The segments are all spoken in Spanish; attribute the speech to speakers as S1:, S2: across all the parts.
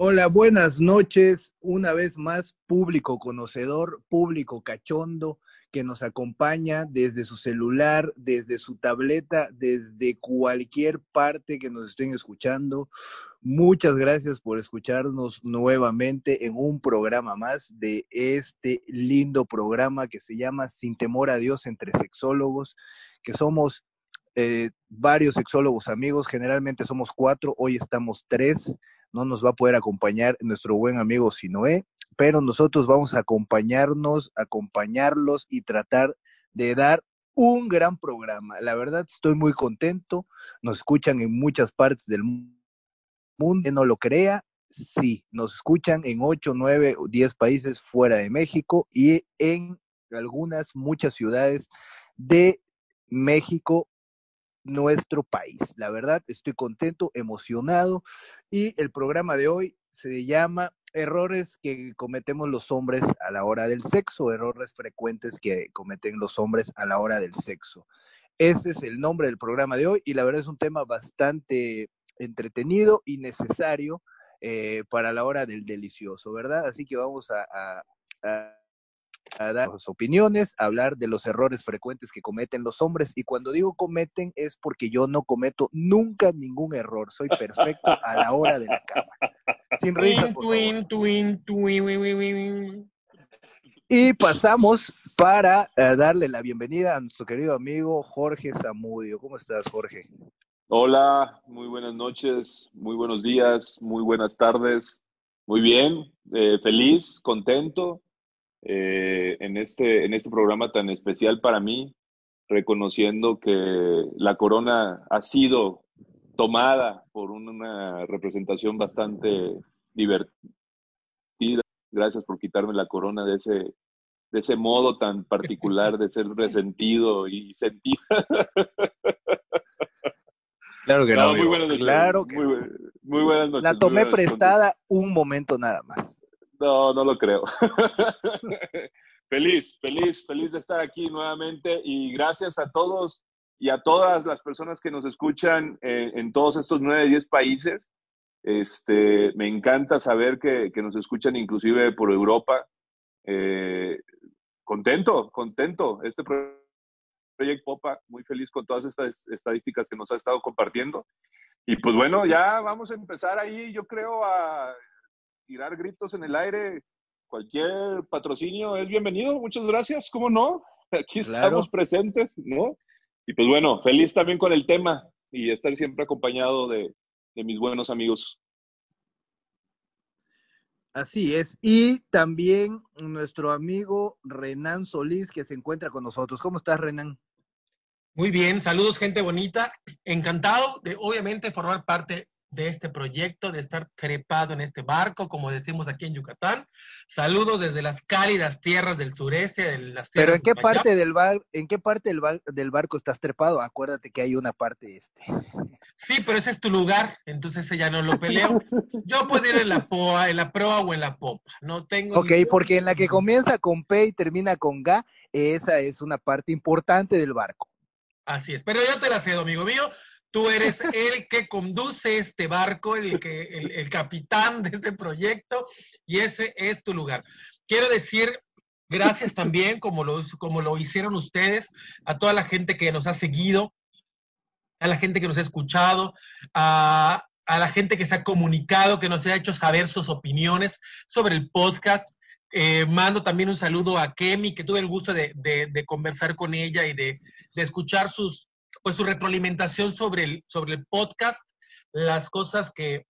S1: Hola, buenas noches. Una vez más, público conocedor, público cachondo que nos acompaña desde su celular, desde su tableta, desde cualquier parte que nos estén escuchando. Muchas gracias por escucharnos nuevamente en un programa más de este lindo programa que se llama Sin temor a Dios entre sexólogos, que somos eh, varios sexólogos amigos, generalmente somos cuatro, hoy estamos tres no nos va a poder acompañar nuestro buen amigo Sinoé, pero nosotros vamos a acompañarnos, acompañarlos y tratar de dar un gran programa. La verdad estoy muy contento, nos escuchan en muchas partes del mundo, no lo crea, sí, nos escuchan en 8, 9 o 10 países fuera de México y en algunas, muchas ciudades de México nuestro país. La verdad, estoy contento, emocionado y el programa de hoy se llama Errores que cometemos los hombres a la hora del sexo, errores frecuentes que cometen los hombres a la hora del sexo. Ese es el nombre del programa de hoy y la verdad es un tema bastante entretenido y necesario eh, para la hora del delicioso, ¿verdad? Así que vamos a a dar sus opiniones, a hablar de los errores frecuentes que cometen los hombres. Y cuando digo cometen es porque yo no cometo nunca ningún error. Soy perfecto a la hora de la cama. Sin risa, por Y pasamos para eh, darle la bienvenida a nuestro querido amigo Jorge Zamudio. ¿Cómo estás, Jorge?
S2: Hola, muy buenas noches, muy buenos días, muy buenas tardes. Muy bien, eh, feliz, contento eh, en, este, en este programa tan especial para mí, reconociendo que la corona ha sido tomada por una representación bastante divertida. Gracias por quitarme la corona de ese, de ese modo tan particular de ser resentido y sentido.
S1: Claro que no.
S2: muy buenas noches.
S1: Claro que
S2: muy, muy, buenas noches.
S1: La tomé prestada un momento nada más.
S2: No, no lo creo. feliz, feliz, feliz de estar aquí nuevamente y gracias a todos y a todas las personas que nos escuchan en todos estos nueve, diez países. Este, me encanta saber que, nos escuchan inclusive por Europa. Eh, contento, contento. Este proyecto Popa, muy feliz con todas estas estadísticas que nos ha estado compartiendo. Y pues bueno, ya vamos a empezar ahí, yo creo, a tirar gritos en el aire, cualquier patrocinio es bienvenido. Muchas gracias, ¿cómo no? Aquí estamos presentes, ¿no? Y pues bueno, feliz también con el tema y estar siempre acompañado de, de mis buenos amigos.
S1: Así es. Y también nuestro amigo Renan Solís, que se encuentra con nosotros. ¿Cómo estás, Renan?
S3: Muy bien, saludos, gente bonita. Encantado de, obviamente, formar parte de este proyecto, de estar trepado en este barco, como decimos aquí en Yucatán. Saludos desde las cálidas tierras del sureste, de las
S1: Pero ¿en qué parte del bar, en qué parte del, del, barco estás trepado? Acuérdate que hay una parte este.
S3: Sí, pero ese es tu lugar, entonces ese ya no lo peleo. Yo puedo ir en la poa, en la proa o en la popa. No tengo.
S1: Ok, porque en la que comienza con P y termina con G, esa es una parte importante del barco.
S3: Así es, pero yo te la cedo, amigo mío. Tú eres el que conduce este barco, el, que, el, capitán de este proyecto y ese es tu lugar. Quiero decir gracias también, como lo, como lo hicieron ustedes, a toda la gente que nos ha seguido, a la gente que nos ha escuchado, a, la gente que se ha comunicado, que nos ha hecho saber sus opiniones sobre el podcast. Eh, mando también un saludo a Kemi, que tuve el gusto de, conversar con ella y de, de escuchar sus, pues su retroalimentación sobre el, sobre el podcast, las cosas que,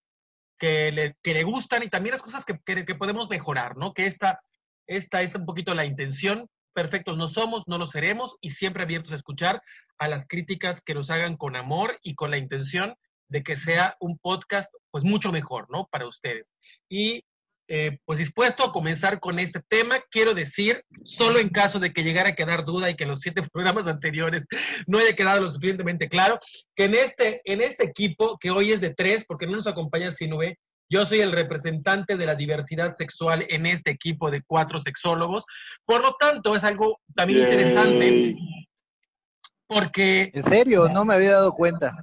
S3: que, le, que le gustan y también las cosas que, que, podemos mejorar, ¿no? Que esta, esta es un poquito la intención, perfectos no somos, no lo seremos y siempre abiertos a escuchar a las críticas que nos hagan con amor y con la intención de que sea un podcast pues mucho mejor, ¿no? Para ustedes. Y eh, pues dispuesto a comenzar con este tema. Quiero decir, solo en caso de que llegara a quedar duda y que los siete programas anteriores no haya quedado lo suficientemente claro, que en este, en este equipo, que hoy es de tres, porque no nos acompaña Sinue, yo soy el representante de la diversidad sexual en este equipo de cuatro sexólogos. Por lo tanto, es algo también interesante porque...
S1: En serio, no me había dado cuenta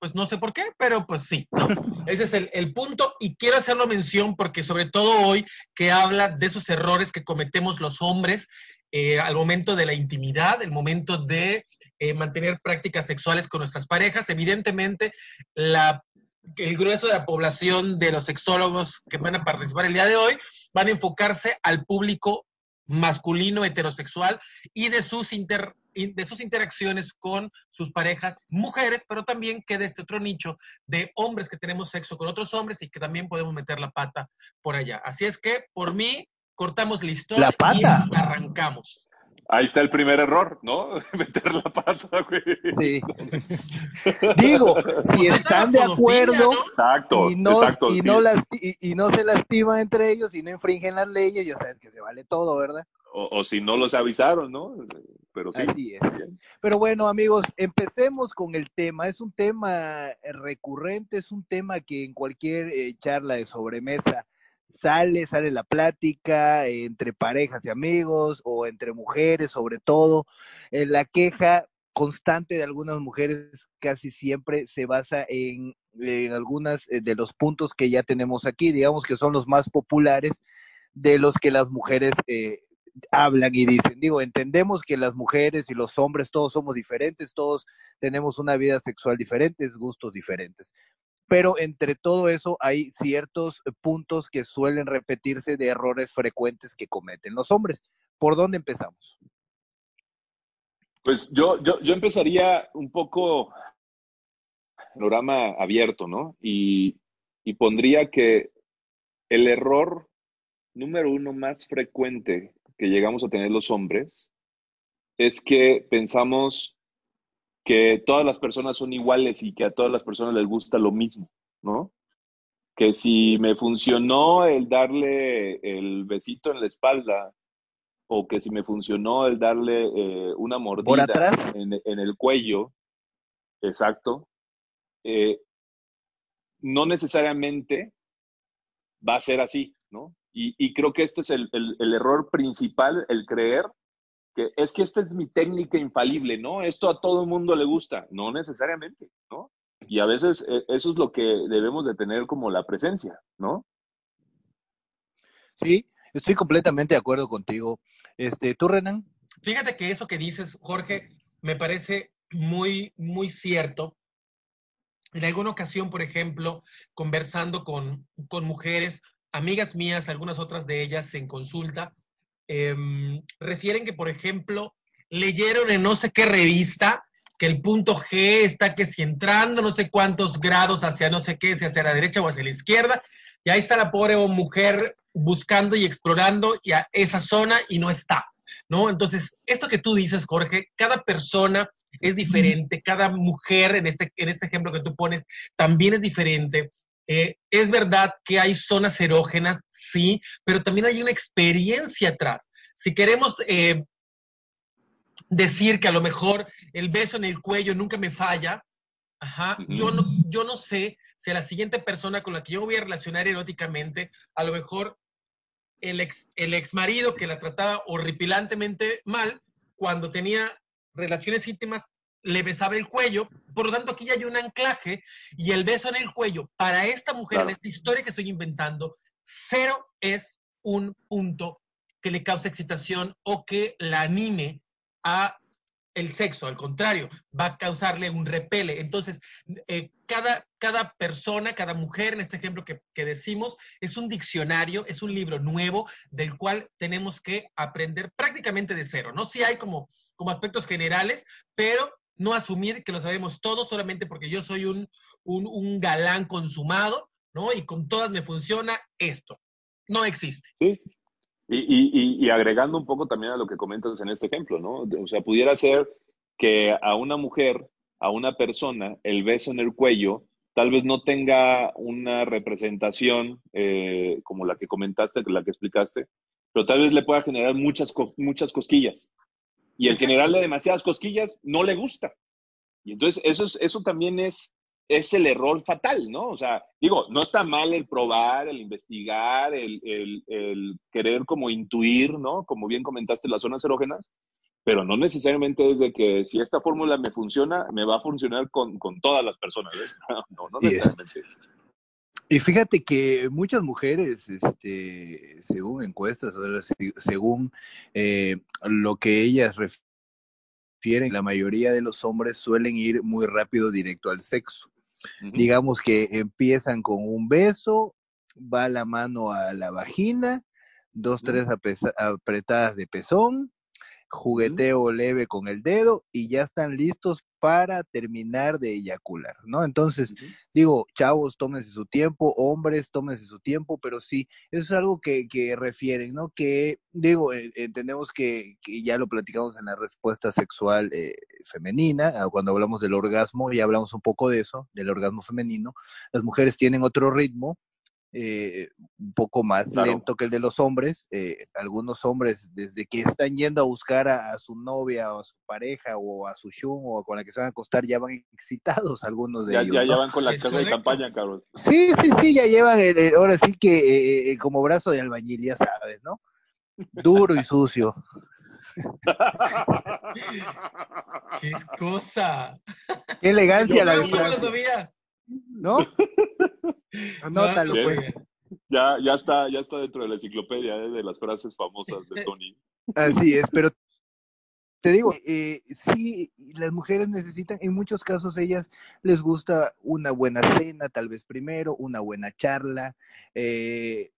S3: pues no sé por qué, pero pues sí, ¿no? Ese es el, punto y quiero hacerlo mención porque sobre todo hoy que habla de esos errores que cometemos los hombres eh, al momento de la intimidad, el momento de eh, mantener prácticas sexuales con nuestras parejas, evidentemente la, el grueso de la población de los sexólogos que van a participar el día de hoy van a enfocarse al público masculino heterosexual y de sus inter de sus interacciones con sus parejas mujeres, pero también queda este otro nicho de hombres que tenemos sexo con otros hombres y que también podemos meter la pata por allá. Así es que, por mí, cortamos la historia y arrancamos.
S2: Ahí está el primer error, ¿no? Meter la pata, güey.
S1: Sí. Digo, si están de acuerdo y, no, y, no y, no se lastiman entre ellos y no infringen las leyes, ya sabes que se vale todo, ¿verdad?
S2: O, si no los avisaron, ¿no? Pero sí.
S1: Así es. Pero bueno, amigos, empecemos con el tema. Es un tema recurrente, es un tema que en cualquier eh, charla de sobremesa sale, sale la plática entre parejas y amigos o entre mujeres sobre todo. Eh, la queja constante de algunas mujeres casi siempre se basa en, en algunas eh, de los puntos que ya tenemos aquí, digamos que son los más populares de los que las mujeres eh, hablan y dicen, digo, entendemos que las mujeres y los hombres todos somos diferentes, todos tenemos una vida sexual diferente, gustos diferentes. Pero entre todo eso hay ciertos puntos que suelen repetirse de errores frecuentes que cometen los hombres. ¿Por dónde empezamos?
S2: Pues yo, yo, yo empezaría un poco panorama abierto, ¿no? Y, y pondría que el error número uno más frecuente que llegamos a tener los hombres es que pensamos que todas las personas son iguales y que a todas las personas les gusta lo mismo, ¿no? Que si me funcionó el darle el besito en la espalda o que si me funcionó el darle eh, una mordida En, el cuello, exacto, eh, no necesariamente va a ser así, ¿no? Y, creo que este es el, error principal, el creer que es que esta es mi técnica infalible, ¿no? Esto a todo el mundo le gusta, no necesariamente, ¿no? Y a veces eh, eso es lo que debemos de tener como la presencia, ¿no?
S1: Sí, estoy completamente de acuerdo contigo. Este, ¿Tú, Renan?
S3: Fíjate que eso que dices, Jorge, me parece muy, muy cierto. En alguna ocasión, por ejemplo, conversando con, con mujeres, amigas mías, algunas otras de ellas en consulta, em, refieren que, por ejemplo, leyeron en no sé qué revista que el punto G está que si entrando no sé cuántos grados hacia no sé qué, si hacia la derecha o hacia la izquierda, y ahí está la pobre mujer buscando y explorando a esa zona y no está, ¿no? Entonces, esto que tú dices, Jorge, cada persona es diferente, cada mujer en este, en este ejemplo que tú pones también es diferente, eh, es verdad que hay zonas erógenas, sí, pero también hay una experiencia atrás. Si queremos eh, decir que a lo mejor el beso en el cuello nunca me falla, yo, no, yo no sé si a la siguiente persona con la que yo voy a relacionar eróticamente, a lo mejor el ex, el ex marido que la trataba horripilantemente mal, cuando tenía relaciones íntimas, le besaba el cuello, por lo tanto aquí ya hay un anclaje y el beso en el cuello para esta mujer, en esta historia que estoy inventando, cero es un punto que le cause excitación o que la anime a el sexo, al contrario, va a causarle un repele. Entonces, eh, cada, cada persona, cada mujer, en este ejemplo que, que, decimos, es un diccionario, es un libro nuevo del cual tenemos que aprender prácticamente de cero, ¿no? Sí hay como, como aspectos generales, pero no asumir que lo sabemos todo solamente porque yo soy un, un, galán consumado, ¿no? Y con todas me funciona esto. No existe.
S2: Sí. Y, y, agregando un poco también a lo que comentas en este ejemplo, ¿no? O sea, pudiera ser que a una mujer, a una persona, el beso en el cuello tal vez no tenga una representación eh, como la que comentaste, la que explicaste, pero tal vez le pueda generar muchas, muchas cosquillas. Y el generarle demasiadas cosquillas no le gusta. Y entonces eso, es, eso también es, es el error fatal, ¿no? O sea, digo, no está mal el probar, el investigar, el, el, el querer como intuir, ¿no? Como bien comentaste, las zonas erógenas, pero no necesariamente es de que si esta fórmula me funciona, me va a funcionar con, con todas las personas. ¿eh? No, no necesariamente.
S1: Y fíjate que muchas mujeres, este, según encuestas, según eh, lo que ellas refieren, la mayoría de los hombres suelen ir muy rápido directo al sexo. Digamos que empiezan con un beso, va la mano a la vagina, dos, tres apretadas de pezón, jugueteo leve con el dedo y ya están listos para terminar de eyacular, ¿no? Entonces, digo, chavos, tómense su tiempo, hombres, tómense su tiempo, pero sí, eso es algo que, que refieren, ¿no? Que, digo, eh, entendemos que, que, ya lo platicamos en la respuesta sexual eh, femenina, ah, cuando hablamos del orgasmo, ya hablamos un poco de eso, del orgasmo femenino, las mujeres tienen otro ritmo, eh, un poco más lento que el de los hombres. Eh, algunos hombres, desde que están yendo a buscar a, su novia o a su pareja o a su shun o con la que se van a acostar, ya van excitados algunos de ellos.
S2: Ya, van con la casa de campaña, cabrón.
S1: Sí, sí, sí, ya llevan, ahora sí que eh, como brazo de albañil, ya sabes, ¿no? Duro y sucio.
S3: ¡Qué cosa!
S1: ¡Qué elegancia la
S3: sabía.
S1: ¿No? Anótalo, pues.
S2: Ya, ya, está, ya está dentro de la enciclopedia ¿eh? de las frases famosas de Tony.
S1: Así es, pero te digo, eh, sí, las mujeres necesitan, en muchos casos ellas les gusta una buena cena, tal vez primero, una buena charla, eh,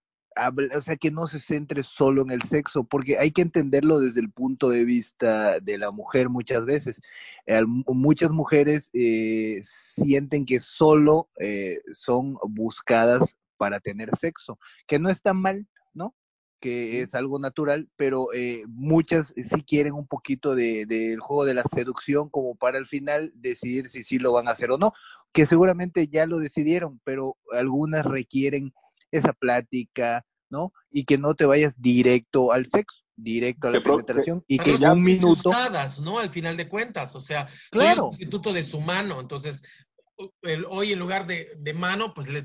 S1: o sea, que no se centre solo en el sexo, porque hay que entenderlo desde el punto de vista de la mujer muchas veces. muchas mujeres eh, sienten que solo eh, son buscadas para tener sexo, que no está mal, ¿no? que es algo natural, pero eh, muchas sí quieren un poquito del de, juego de la seducción como para al final decidir si sí lo van a hacer o no, que seguramente ya lo decidieron, pero algunas requieren esa plática, ¿no? Y que no te vayas directo al sexo, directo a la penetración y que ya un minuto
S3: ¿no? Al final de cuentas, o sea, claro. soy instituto de su mano, entonces hoy en lugar de, de mano, pues, le,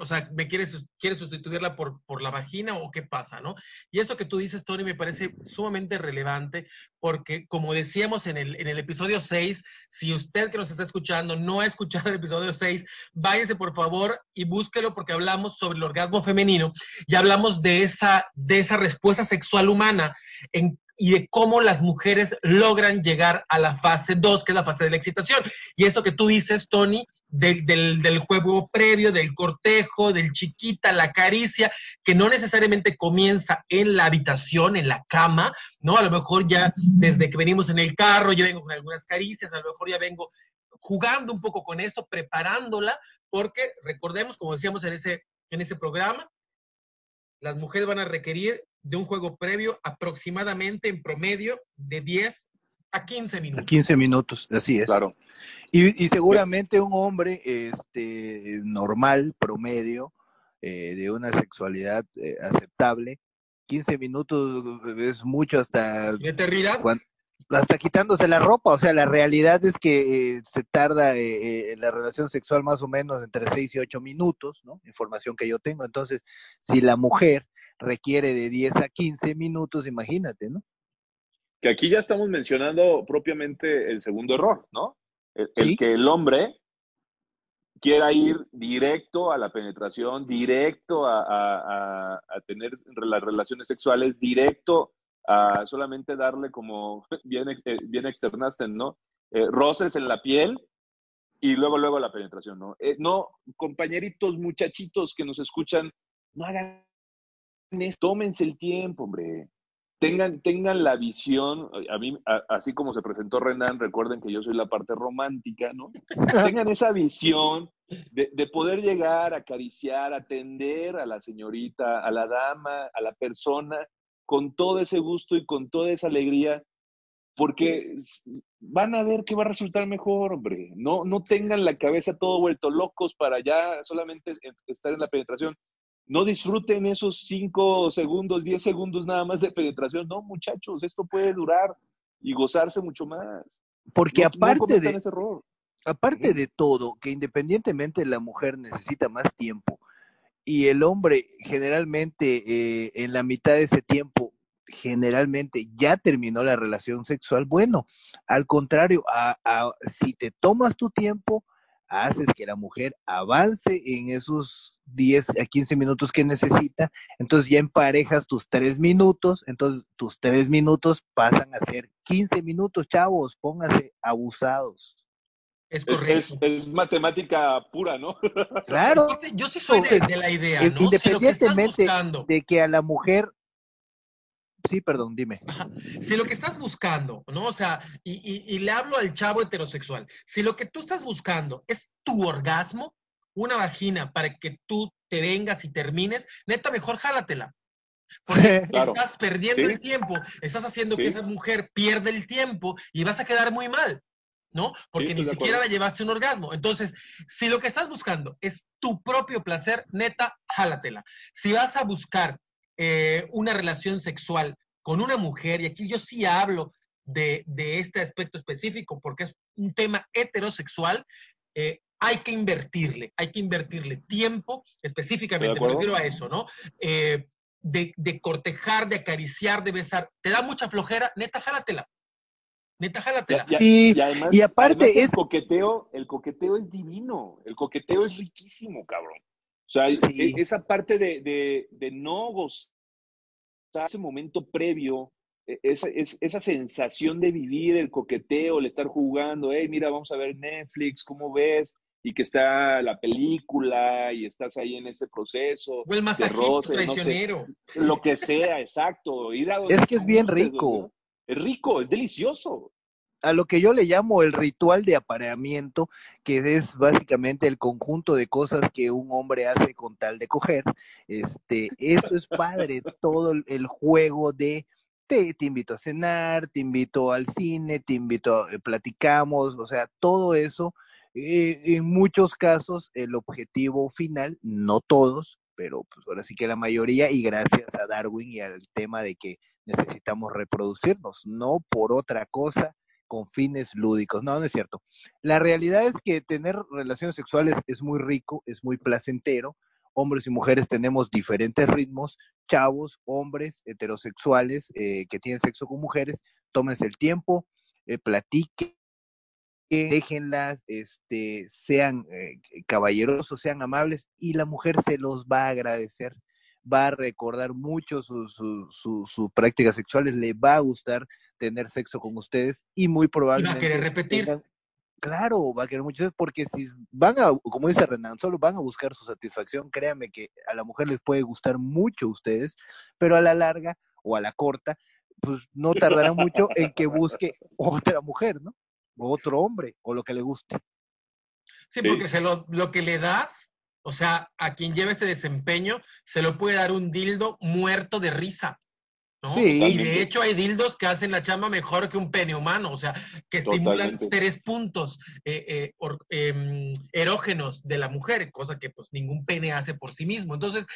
S3: o sea, ¿me quieres, quieres sustituirla por, por la vagina o qué pasa, no? Y esto que tú dices, Tony, me parece sumamente relevante porque, como decíamos en el, en el episodio 6, si usted que nos está escuchando no ha escuchado el episodio 6, váyase por favor y búsquelo porque hablamos sobre el orgasmo femenino y hablamos de esa, de esa respuesta sexual humana en y de cómo las mujeres logran llegar a la fase 2, que es la fase de la excitación. Y eso que tú dices, Tony, del, del, juego previo, del cortejo, del chiquita, la caricia, que no necesariamente comienza en la habitación, en la cama, ¿no? A lo mejor ya desde que venimos en el carro, yo vengo con algunas caricias, a lo mejor ya vengo jugando un poco con esto, preparándola, porque recordemos, como decíamos en ese, en ese programa, las mujeres van a requerir de un juego previo aproximadamente en promedio de 10 a 15 minutos. A
S1: 15 minutos, así es.
S2: Claro.
S1: Y, seguramente un hombre este, normal, promedio, eh, de una sexualidad eh, aceptable, 15 minutos es mucho hasta...
S3: eternidad?
S1: hasta quitándose la ropa, o sea, la realidad es que eh, se tarda en la relación sexual más o menos entre 6 y 8 minutos, ¿no? Información que yo tengo. Entonces, si la mujer requiere de 10 a 15 minutos, imagínate, ¿no?
S2: Que aquí ya estamos mencionando propiamente el segundo error, ¿no? El, que el hombre quiera ir directo a la penetración, directo a, tener las relaciones sexuales, directo a solamente darle como, bien, eh, bien externaste, ¿no? Eh, roces en la piel y luego, luego la penetración, ¿no? Eh, no, compañeritos, muchachitos que nos escuchan, no hagan tómense el tiempo, hombre. Tengan, tengan la visión, a mí, así como se presentó Renan, recuerden que yo soy la parte romántica, ¿no? tengan esa visión de, de, poder llegar, acariciar, atender a la señorita, a la dama, a la persona con todo ese gusto y con toda esa alegría, porque van a ver que va a resultar mejor, hombre. No, no tengan la cabeza todo vuelto locos para ya solamente estar en la penetración. No disfruten esos 5 segundos, 10 segundos nada más de penetración. No, muchachos, esto puede durar y gozarse mucho más.
S1: Porque aparte de aparte de todo, que independientemente la mujer necesita más tiempo y el hombre generalmente eh, en la mitad de ese tiempo generalmente ya terminó la relación sexual, bueno, al contrario, a, si te tomas tu tiempo, haces que la mujer avance en esos 10 a 15 minutos que necesita, entonces ya emparejas tus 3 minutos, entonces tus 3 minutos pasan a ser 15 minutos, chavos, pónganse abusados.
S2: Es correcto. Es, matemática pura, ¿no?
S1: Claro.
S3: Yo sí soy de, la idea, ¿no?
S1: Independientemente de que a la mujer Sí, perdón, dime.
S3: Si lo que estás buscando, ¿no? O sea, y, le hablo al chavo heterosexual, si lo que tú estás buscando es tu orgasmo, una vagina para que tú te vengas y termines, neta, mejor jálatela. Porque estás perdiendo el tiempo, estás haciendo que esa mujer pierda el tiempo y vas a quedar muy mal, ¿no? Porque ni siquiera la llevaste un orgasmo. Entonces, si lo que estás buscando es tu propio placer, neta, jálatela. Si vas a buscar eh, una relación sexual con una mujer, y aquí yo sí hablo de, este aspecto específico porque es un tema heterosexual, eh, hay que invertirle, hay que invertirle tiempo, específicamente, me refiero a eso, ¿no? Eh, de, cortejar, de acariciar, de besar. ¿Te da mucha flojera? Neta, jálatela. Neta, jálatela.
S2: Y, y, aparte es... El coqueteo, el coqueteo es divino, el coqueteo es riquísimo, cabrón. O sea, e, esa parte de, de, de no gozar ese momento previo, e, esa, esa sensación de vivir el coqueteo, el estar jugando, hey, mira, vamos a ver Netflix, ¿cómo ves? Y que está la película y estás ahí en ese proceso.
S3: O el masajito traicionero.
S2: lo que sea, exacto. Ir
S1: es que es bien rico.
S2: Es rico, es delicioso
S1: a lo que yo le llamo el ritual de apareamiento, que es básicamente el conjunto de cosas que un hombre hace con tal de coger. Este, eso es padre, todo el juego de te, te invito a cenar, te invito al cine, te invito, a, eh, platicamos, o sea, todo eso. Eh, en muchos casos, el objetivo final, no todos, pero pues ahora sí que la mayoría, y gracias a Darwin y al tema de que necesitamos reproducirnos, no por otra cosa, con fines lúdicos. No, no es cierto. La realidad es que tener relaciones sexuales es muy rico, es muy placentero. Hombres y mujeres tenemos diferentes ritmos. Chavos, hombres, heterosexuales eh, que tienen sexo con mujeres, tómense el tiempo, eh, platiquen, déjenlas, este, sean eh, caballerosos, sean amables y la mujer se los va a agradecer va a recordar mucho sus su, prácticas sexuales, le va a gustar tener sexo con ustedes y muy probablemente...
S3: va a querer repetir.
S1: claro, va a querer mucho, porque si van a, como dice Renan, solo van a buscar su satisfacción, créanme que a la mujer les puede gustar mucho a ustedes, pero a la larga o a la corta, pues no tardará mucho en que busque otra mujer, ¿no? O otro hombre, o lo que le guste.
S3: Sí, porque se lo, lo que le das o sea, a quien lleva este desempeño se lo puede dar un dildo muerto de risa. ¿no? y de hecho hay dildos que hacen la chamba mejor que un pene humano, o sea, que estimulan tres puntos eh, eh, em, erógenos de la mujer, cosa que pues ningún pene hace por sí mismo. Entonces,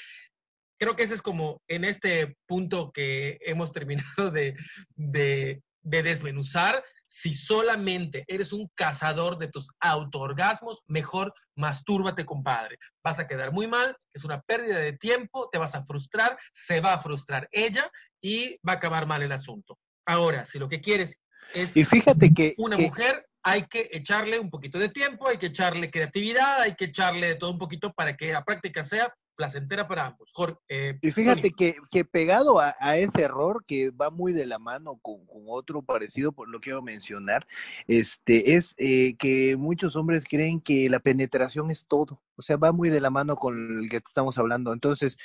S3: creo que ese es como en este punto que hemos terminado de, de, de desmenuzar, si solamente eres un cazador de tus autoorgasmos, mejor mastúrbate, compadre. Vas a quedar muy mal, es una pérdida de tiempo, te vas a frustrar, se va a frustrar ella y va a acabar mal el asunto. Ahora, si lo que quieres es
S1: y fíjate que,
S3: una mujer, hay que echarle un poquito de tiempo, hay que echarle creatividad, hay que echarle de todo un poquito para que la práctica sea placentera para ambos.
S1: Eh, y fíjate que, que, pegado a, ese error que va muy de la mano con, otro parecido, por lo que quiero mencionar, este, es eh, que muchos hombres creen que la penetración es todo. O sea, va muy de la mano con el que estamos hablando. Entonces,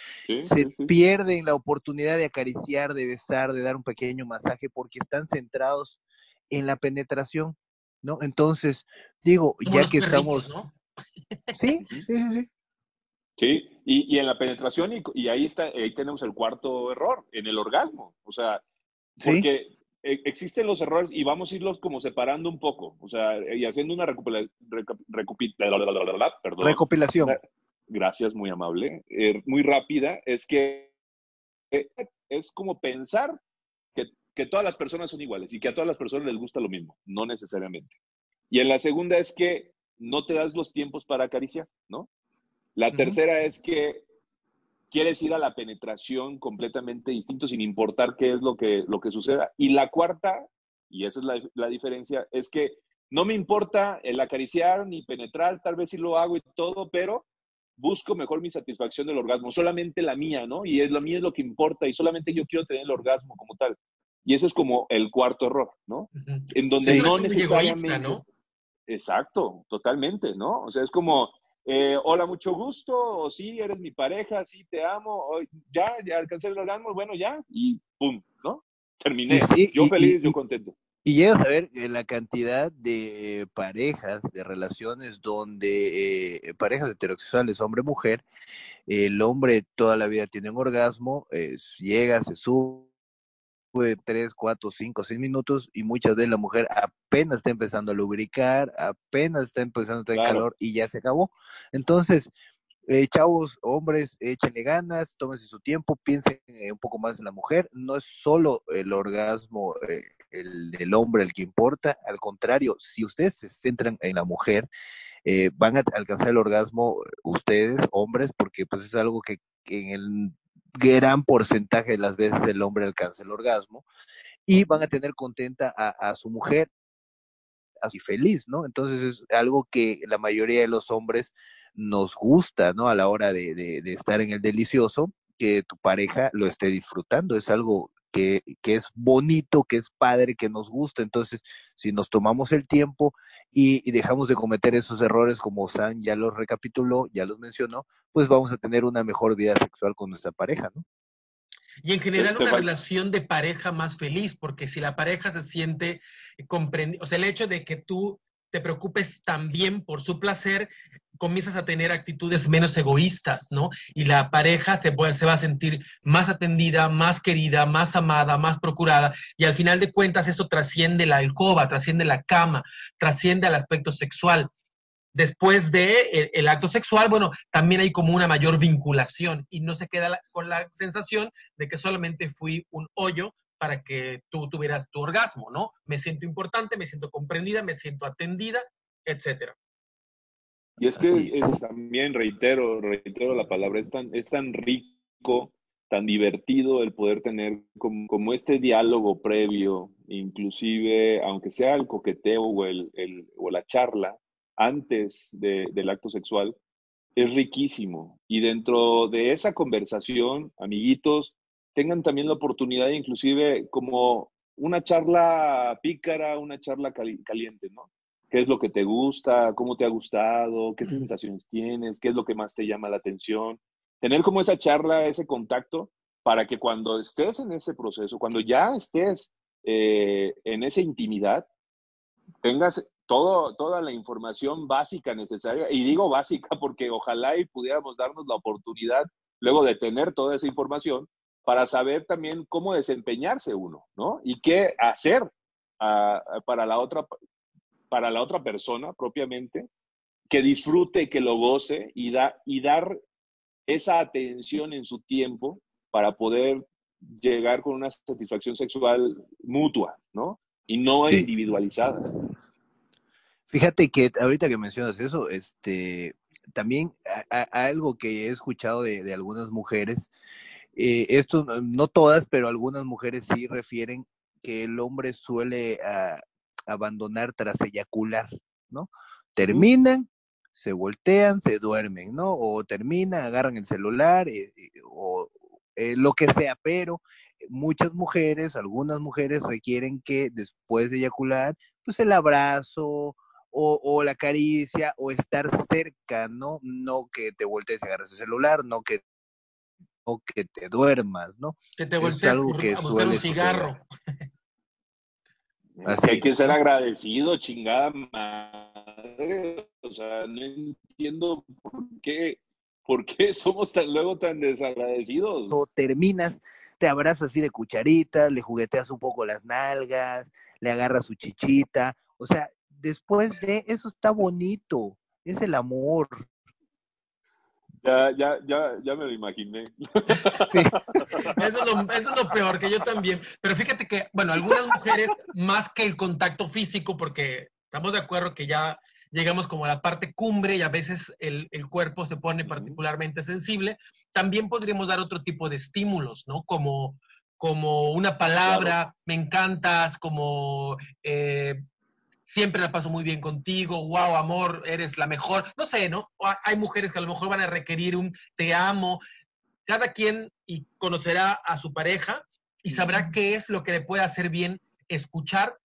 S1: se pierden la oportunidad de acariciar, de besar, de dar un pequeño masaje, porque están centrados en la penetración, ¿no? Entonces, digo, ya que estamos...
S3: ¿no?
S1: Sí, sí, sí, sí.
S2: Sí, y, y en la penetración, y, ahí está, ahí tenemos el cuarto error, en el orgasmo. O sea, porque e, existen los errores y vamos a irlos como separando un poco, o sea, y haciendo una
S1: recopilación.
S2: Gracias, muy amable. Eh, muy rápida, es que es como pensar que, que todas las personas son iguales y que a todas las personas les gusta lo mismo, no necesariamente. Y en la segunda es que no te das los tiempos para acariciar, ¿no? La tercera es que quieres ir a la penetración completamente distinto sin importar qué es lo que, lo que suceda. Y la cuarta, y esa es la, la diferencia, es que no me importa el acariciar ni penetrar, tal vez sí lo hago y todo, pero busco mejor mi satisfacción del orgasmo, solamente la mía, ¿no? Y es la mía es lo que importa y solamente yo quiero tener el orgasmo como tal. Y ese es como el cuarto error, ¿no? En donde no necesariamente... ¿no? Exacto, totalmente, ¿no? O sea, es como, eh, hola, mucho gusto, o sí, eres mi pareja, sí, te amo, ya, ya alcancé el orgasmo, bueno, ya, y pum, ¿no? Terminé. yo feliz, yo contento.
S1: Y llegas a ver eh, la cantidad de parejas, de relaciones donde eh, parejas heterosexuales, hombre-mujer, el hombre toda la vida tiene un orgasmo, llega, se sube tres, cuatro, cinco, seis minutos y muchas veces la mujer apenas está empezando a lubricar, apenas está empezando a tener calor y ya se acabó. Entonces, eh, chavos, hombres, échenle ganas, tómense su tiempo, piensen eh, un poco más en la mujer. No es solo el orgasmo eh, el del hombre el que importa, al contrario, si ustedes se centran en la mujer, van a alcanzar el orgasmo ustedes, hombres, porque pues es algo que en el gran porcentaje de las veces el hombre alcanza el orgasmo y van a tener contenta a, su mujer así feliz, ¿no? Entonces es algo que la mayoría de los hombres nos gusta, ¿no? A la hora de, estar en el delicioso, que tu pareja lo esté disfrutando, es algo que, es bonito, que es padre, que nos gusta. Entonces, si nos tomamos el tiempo y, dejamos de cometer esos errores como San ya los recapituló, ya los mencionó, pues vamos a tener una mejor vida sexual con nuestra pareja, ¿no?
S3: Y en general una relación de pareja más feliz, porque si la pareja se siente comprendida, o sea, el hecho de que tú te preocupes también por su placer, comienzas a tener actitudes menos egoístas, ¿no? Y la pareja se, va a sentir más atendida, más querida, más amada, más procurada. Y al final de cuentas eso trasciende la alcoba, trasciende la cama, trasciende al aspecto sexual. Después de el, acto sexual, bueno, también hay como una mayor vinculación y no se queda con la sensación de que solamente fui un hoyo para que tú tuvieras tu orgasmo, ¿no? Me siento importante, me siento comprendida, me siento atendida, etcétera.
S2: Y es que es. también, reitero, reitero la palabra, es tan, es tan rico, tan divertido el poder tener como, este diálogo previo, inclusive, aunque sea el coqueteo o, el, o la charla antes del acto sexual, es riquísimo. Y dentro de esa conversación, amiguitos, tengan también la oportunidad, inclusive como una charla pícara, una charla caliente, ¿no? ¿Qué es lo que te gusta? ¿Cómo te ha gustado? ¿Qué sensaciones tienes? ¿Qué es lo que más te llama la atención? Tener como esa charla, ese contacto, para que cuando estés en ese proceso, cuando ya estés eh, en esa intimidad, tengas todo, toda la información básica necesaria. Y digo básica porque ojalá y pudiéramos darnos la oportunidad, luego de tener toda esa información, para saber también cómo desempeñarse uno, ¿no? Y qué hacer para, la otra, para la otra persona propiamente, que disfrute, que lo goce y, da, y dar esa atención en su tiempo para poder llegar con una satisfacción sexual mutua, ¿no? Y no individualizada.
S1: Fíjate que ahorita que mencionas eso, este, también algo que he escuchado de, de algunas mujeres eh, esto no todas, pero algunas mujeres sí refieren que el hombre suele ah, abandonar tras eyacular, ¿no? Terminan, se voltean, se duermen, ¿no? O terminan, agarran el celular eh, eh, o lo que sea, pero muchas mujeres, algunas mujeres requieren que después de eyacular, pues el abrazo, o, o, la caricia o estar cerca, ¿no? No que te voltees y agarres el celular, no que o que te duermas, ¿no?
S3: Que te voltees algo que a buscar un cigarro.
S2: Así hay que ser agradecido, chingada madre. O sea, no entiendo por qué ¿Por qué somos tan luego tan desagradecidos?
S1: O terminas, te abrazas así de cucharitas, le jugueteas un poco las nalgas, le agarras su chichita. O sea, después de eso está bonito, es el amor.
S2: Ya, ya, ya, ya me lo imaginé.
S3: Sí. Eso, es lo, eso es lo peor, que yo también. Pero fíjate que, bueno, algunas mujeres, más que el contacto físico, porque estamos de acuerdo que ya llegamos como a la parte cumbre y a veces el, el, cuerpo se pone particularmente sensible, también podríamos dar otro tipo de estímulos, ¿no? Como, como una palabra, claro. me encantas, como eh, siempre la paso muy bien contigo, wow, amor, eres la mejor, no sé, ¿no? Hay mujeres que a lo mejor van a requerir un te amo, cada quien y conocerá a su pareja y sabrá qué es lo que le puede hacer bien escuchar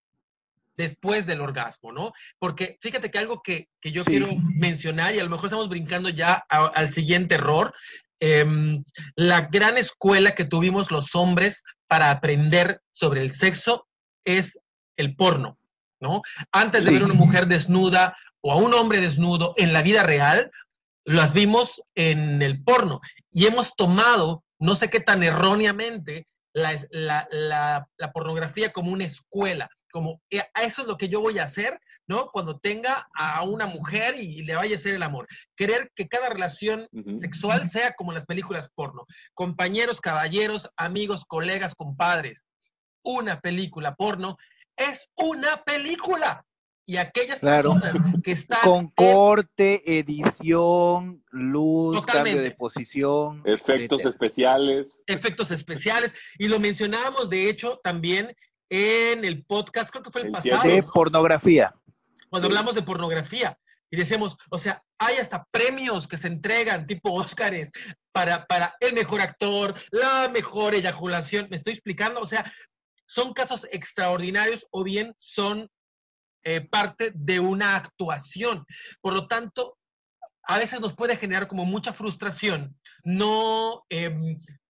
S3: después del orgasmo, ¿no? Porque fíjate que algo que, que yo sí. quiero mencionar, y a lo mejor estamos brincando ya a, al siguiente error, eh, la gran escuela que tuvimos los hombres para aprender sobre el sexo es el porno, ¿no? Antes de sí. ver una mujer desnuda o a un hombre desnudo en la vida real, las vimos en el porno y hemos tomado, no sé qué tan erróneamente, la, la, la, la pornografía como una escuela como eh, eso es lo que yo voy a hacer, ¿no? Cuando tenga a una mujer y, le vaya a hacer el amor. Querer que cada relación uh -huh. sexual sea como en las películas porno. Compañeros, caballeros, amigos, colegas, compadres. Una película porno es una película. Y aquellas claro. personas que están.
S1: Con corte, edición, luz, Totalmente. cambio de posición.
S2: Efectos etcétera. especiales.
S3: Efectos especiales. Y lo mencionábamos, de hecho, también en el podcast, creo que fue el, el pasado.
S1: De pornografía.
S3: Cuando hablamos de pornografía. Y decíamos, o sea, hay hasta premios que se entregan, tipo Óscares, para, para el mejor actor, la mejor eyaculación. ¿Me estoy explicando? O sea, son casos extraordinarios o bien son eh, parte de una actuación. Por lo tanto, a veces nos puede generar como mucha frustración no eh,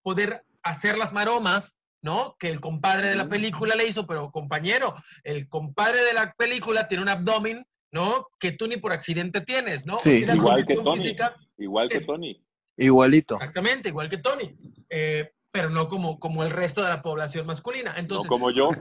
S3: poder hacer las maromas ¿no? Que el compadre de la película le hizo, pero compañero, el compadre de la película tiene un abdomen, ¿no? Que tú ni por accidente tienes, ¿no?
S2: Sí, igual que Tony. Física, igual que eh, Tony.
S1: Igualito.
S3: Exactamente, igual que Tony. Eh, pero no como, como el resto de la población masculina. Entonces,
S2: no como yo.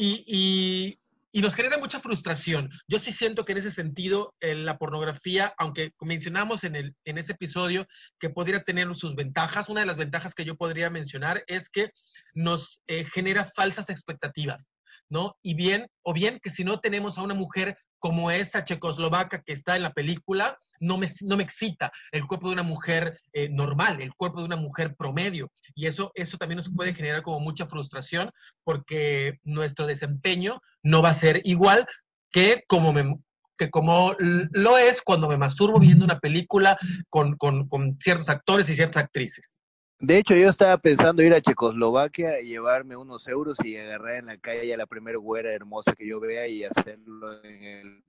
S3: Y, y, y nos genera mucha frustración. Yo sí siento que en ese sentido eh, la pornografía, aunque mencionamos en, el, en ese episodio que podría tener sus ventajas, una de las ventajas que yo podría mencionar es que nos eh, genera falsas expectativas, ¿no? Y bien, o bien que si no tenemos a una mujer como esa checoslovaca que está en la película, no me, no me excita el cuerpo de una mujer eh, normal, el cuerpo de una mujer promedio. Y eso, eso también nos puede generar como mucha frustración porque nuestro desempeño no va a ser igual que como, me, que como lo es cuando me masturbo viendo una película con, con, con ciertos actores y ciertas actrices.
S1: De hecho, yo estaba pensando ir a Checoslovaquia y llevarme unos euros y agarrar en la calle a la primera güera hermosa que yo vea y hacerlo en el...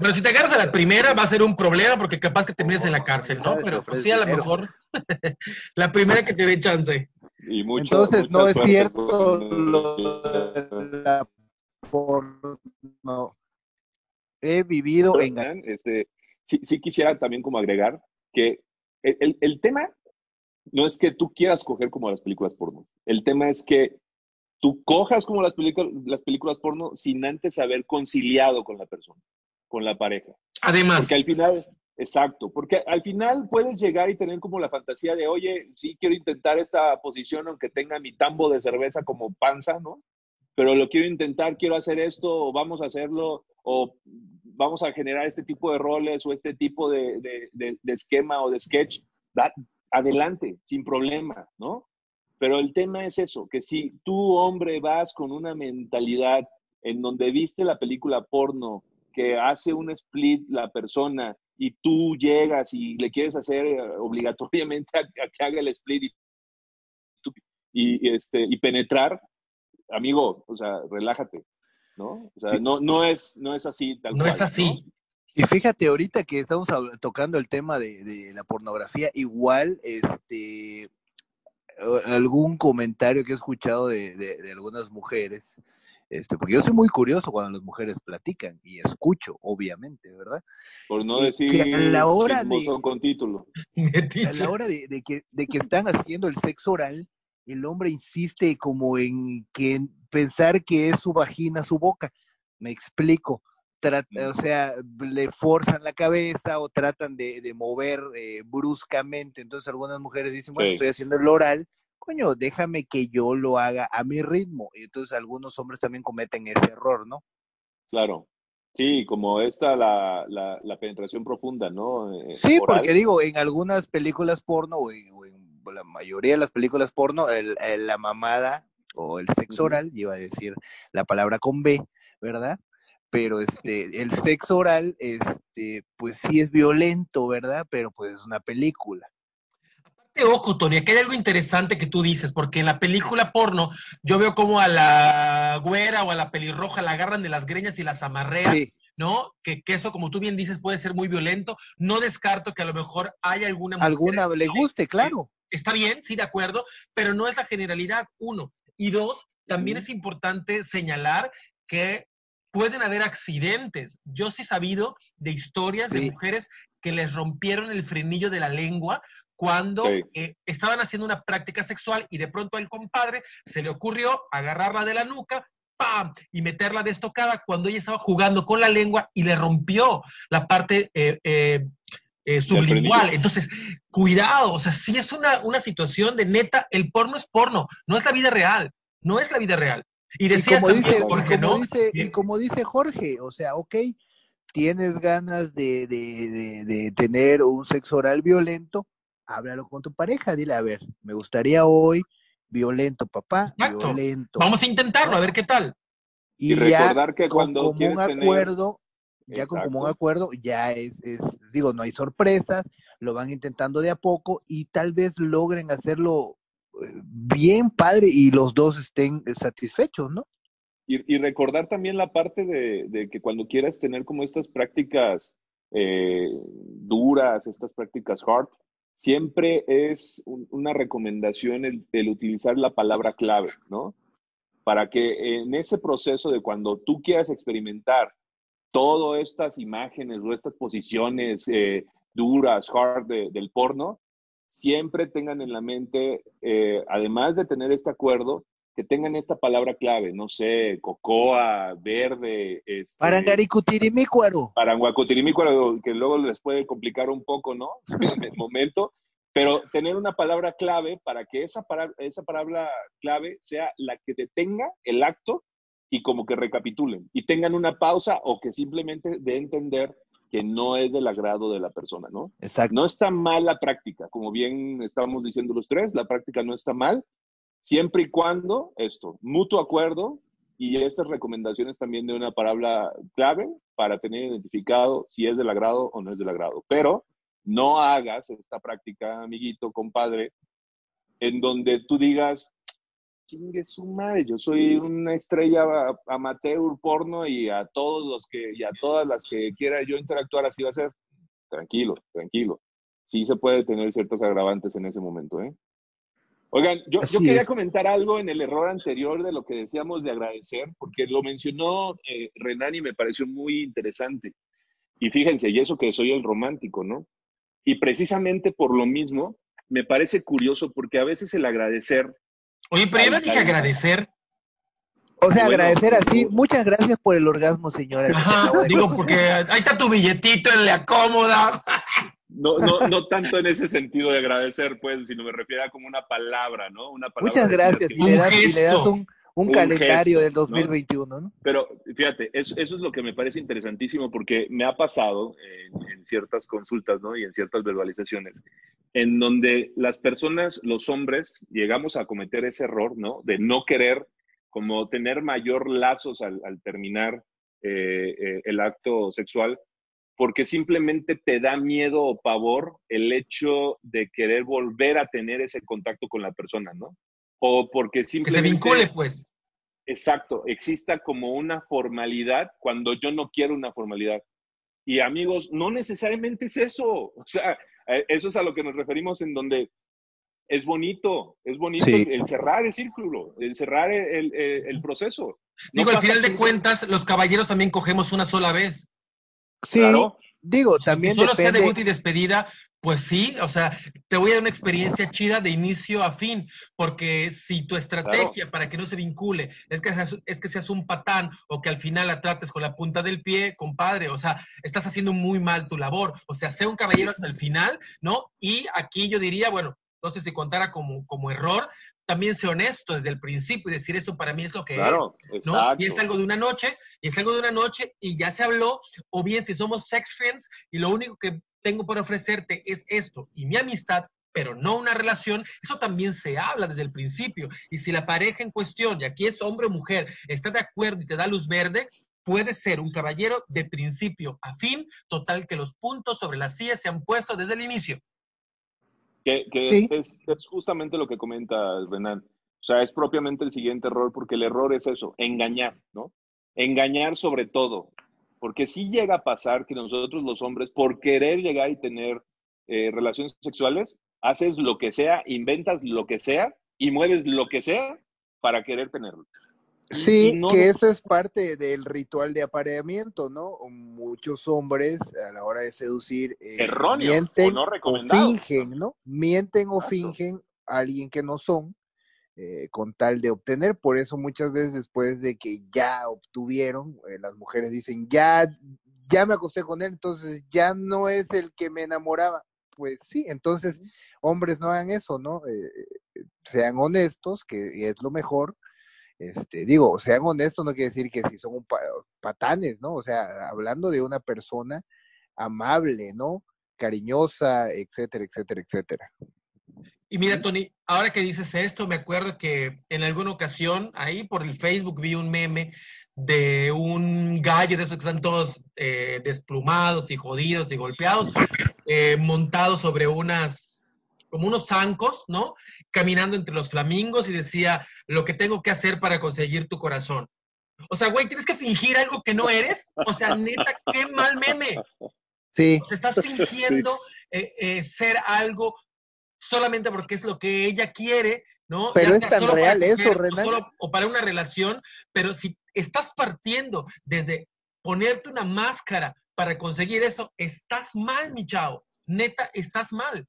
S3: Pero si te agarras a la primera va a ser un problema porque capaz que termines en la cárcel, ¿no? Pero pues, sí, a lo mejor la primera que te dé chance.
S2: Y mucho,
S1: Entonces, no es cierto lo de la porno. He vivido en...
S2: Este, sí, sí quisiera también como agregar que el, el, el tema no es que tú quieras coger como las películas porno. El tema es que tú cojas como las, las películas porno sin antes haber conciliado con la persona, con la pareja.
S3: Además.
S2: Porque al final, exacto, porque al final puedes llegar y tener como la fantasía de, oye, sí quiero intentar esta posición aunque tenga mi tambo de cerveza como panza, ¿no? Pero lo quiero intentar, quiero hacer esto, o vamos a hacerlo, o vamos a generar este tipo de roles o este tipo de, de, de, de esquema o de sketch. Adelante, sin problema, ¿no? Pero el tema es eso, que si tú, hombre, vas con una mentalidad en donde viste la película porno, que hace un split la persona y tú llegas y le quieres hacer obligatoriamente a, a que haga el split y, y, este, y penetrar, amigo, o sea, relájate, ¿no? O sea, no, no, es, no es así.
S3: Tal no cual, es así.
S1: Y fíjate, ahorita que estamos tocando el tema de, de la pornografía, igual, este, algún comentario que he escuchado de, de, algunas mujeres, este, porque yo soy muy curioso cuando las mujeres platican y escucho, obviamente, ¿verdad?
S2: Por no decir que
S1: a la hora de,
S2: con título.
S1: A la hora de, de, que, de que están haciendo el sexo oral, el hombre insiste como en que pensar que es su vagina, su boca. Me explico o sea, le forzan la cabeza o tratan de, de mover eh, bruscamente. Entonces algunas mujeres dicen, bueno, estoy haciendo el oral, coño, déjame que yo lo haga a mi ritmo. Y entonces algunos hombres también cometen ese error, ¿no?
S2: Claro. Sí, como esta, la, la, la penetración profunda, ¿no?
S1: Eh, sí, porque digo, en algunas películas porno, o en, la mayoría de las películas porno, el, la mamada o el sexo oral, iba a decir la palabra con B, ¿verdad? Pero este, el sexo oral, este, pues sí es violento, ¿verdad? Pero pues es una película.
S3: Aparte, ojo, Tony, aquí hay algo interesante que tú dices, porque en la película porno yo veo como a la güera o a la pelirroja la agarran de las greñas y las amarrean. ¿no? Que, que, eso, como tú bien dices, puede ser muy violento. No descarto que a lo mejor haya alguna
S1: mujer Alguna le guste, claro.
S3: Está bien, sí, de acuerdo, pero no es la generalidad, uno. Y dos, también es importante señalar que pueden haber accidentes. Yo sí he sabido de historias de mujeres que les rompieron el frenillo de la lengua cuando eh, estaban haciendo una práctica sexual y de pronto al compadre se le ocurrió agarrarla de la nuca, ¡pam! y meterla de estocada cuando ella estaba jugando con la lengua y le rompió la parte eh, eh, sublingual. Entonces, cuidado, o sea, si es una, una situación de neta, el porno es porno, no es la vida real, no es la vida real. Y decías como
S1: dice, no? y como dice Jorge, o sea, ok, tienes ganas de, de, de, tener un sexo oral violento, háblalo con tu pareja, dile, a ver, me gustaría hoy violento, papá, violento.
S3: Vamos a intentarlo, a ver qué tal.
S2: Y, recordar que cuando
S1: como un acuerdo, ya con como un acuerdo, ya es, es, digo, no hay sorpresas, lo van intentando de a poco y tal vez logren hacerlo bien padre y los dos estén satisfechos, ¿no?
S2: Y, recordar también la parte de, que cuando quieras tener como estas prácticas eh, duras, estas prácticas hard, siempre es una recomendación el, el, utilizar la palabra clave, ¿no? Para que en ese proceso de cuando tú quieras experimentar todas estas imágenes o estas posiciones eh, duras, hard del porno, siempre tengan en la mente, eh, además de tener este acuerdo, que tengan esta palabra clave, no sé, cocoa, verde. Este,
S1: Parangaricutirimícuaro.
S2: Paranguacutirimícuaro, que luego les puede complicar un poco, ¿no? en el momento. Pero tener una palabra clave para que esa, esa palabra clave sea la que detenga el acto y como que recapitulen y tengan una pausa o que simplemente de entender que no es del agrado de la persona, ¿no?
S1: Exacto.
S2: No está mal la práctica, como bien estábamos diciendo los tres, la práctica no está mal, siempre y cuando esto, mutuo acuerdo y estas recomendaciones también de una palabra clave para tener identificado si es del agrado o no es del agrado. Pero no hagas esta práctica, amiguito, compadre, en donde tú digas, chingue su madre, yo soy una estrella amateur porno y a todos los que, y a todas las que quiera yo interactuar así va a ser. Tranquilo, tranquilo. Sí se puede tener ciertos agravantes en ese momento, ¿eh? Oigan, yo, yo quería comentar algo en el error anterior de lo que decíamos de agradecer, porque lo mencionó eh, Renan y me pareció muy interesante. Y fíjense, y eso que soy el romántico, ¿no? Y precisamente por lo mismo, me parece curioso porque a veces el agradecer
S3: Oye, pero yo no dije agradecer.
S1: O sea, agradecer así. Muchas gracias por el orgasmo, señora.
S3: Ajá, digo, porque ahí está tu billetito, él le acomoda.
S2: No, no, no tanto en ese sentido de agradecer, pues, sino me refiero a como una palabra, ¿no? Una palabra
S1: Muchas gracias. Y le, das, y le, das, un, un, calendario del 2021, ¿no?
S2: Pero fíjate, eso, eso, es lo que me parece interesantísimo porque me ha pasado en, en ciertas consultas, ¿no? Y en ciertas verbalizaciones, en donde las personas, los hombres, llegamos a cometer ese error, ¿no? De no querer como tener mayor lazos al, terminar eh, eh, el acto sexual, porque simplemente te da miedo o pavor el hecho de querer volver a tener ese contacto con la persona, ¿no? O porque simplemente...
S3: Que se vincule, pues.
S2: Exacto, exista como una formalidad cuando yo no quiero una formalidad. Y amigos, no necesariamente es eso. O sea, eso es a lo que nos referimos en donde es bonito, es bonito el, cerrar el círculo, el cerrar el, proceso.
S3: Digo, al final de cuentas, los caballeros también cogemos una sola vez.
S1: Sí, digo, también
S3: solo sea de y despedida, pues sí, o sea, te voy a dar una experiencia chida de inicio a fin, porque si tu estrategia para que no se vincule es que, seas, es que seas un patán o que al final la trates con la punta del pie, compadre, o sea, estás haciendo muy mal tu labor, o sea, sé un caballero hasta el final, ¿no? Y aquí yo diría, bueno, no sé si contara como, como error, también sé honesto desde el principio y decir esto para mí es lo que es, ¿no? Si es algo de una noche, y es algo de una noche y ya se habló, o bien si somos sex friends y lo único que tengo por ofrecerte es esto y mi amistad, pero no una relación, eso también se habla desde el principio. Y si la pareja en cuestión, y aquí es hombre o mujer, está de acuerdo y te da luz verde, puede ser un caballero de principio a fin, total que los puntos sobre las sillas se han puesto desde el inicio.
S2: Que, es, es, justamente lo que comenta Renan. O sea, es propiamente el siguiente error, porque el error es eso, engañar, ¿no? Engañar sobre todo. Porque sí llega a pasar que nosotros los hombres, por querer llegar y tener eh, relaciones sexuales, haces lo que sea, inventas lo que sea y mueves lo que sea para querer tenerlo.
S1: Sí, que eso es parte del ritual de apareamiento, ¿no? Muchos hombres a la hora de seducir
S2: eh, mienten o,
S1: fingen, ¿no? Mienten o fingen a alguien que no son eh, con tal de obtener. Por eso muchas veces después de que ya obtuvieron, eh, las mujeres dicen, ya, ya me acosté con él, entonces ya no es el que me enamoraba. Pues sí, entonces hombres no hagan eso, ¿no? sean honestos, que es lo mejor este, digo, sean honestos, no quiere decir que si son patanes, ¿no? O sea, hablando de una persona amable, ¿no? Cariñosa, etcétera, etcétera, etcétera.
S3: Y mira, Tony, ahora que dices esto, me acuerdo que en alguna ocasión ahí por el Facebook vi un meme de un gallo de esos que están todos eh, desplumados y jodidos y golpeados, eh, montados sobre unas, como unos zancos, ¿no? Caminando entre los flamingos y decía, lo que tengo que hacer para conseguir tu corazón. O sea, güey, tienes que fingir algo que no eres. O sea, neta, qué mal meme.
S1: Sí.
S3: O sea, estás fingiendo eh, eh, ser algo solamente porque es lo que ella quiere, ¿no?
S1: Pero es tan real eso, Renan.
S3: o para una relación, pero si estás partiendo desde ponerte una máscara para conseguir eso, estás mal, mi chavo. Neta, estás mal.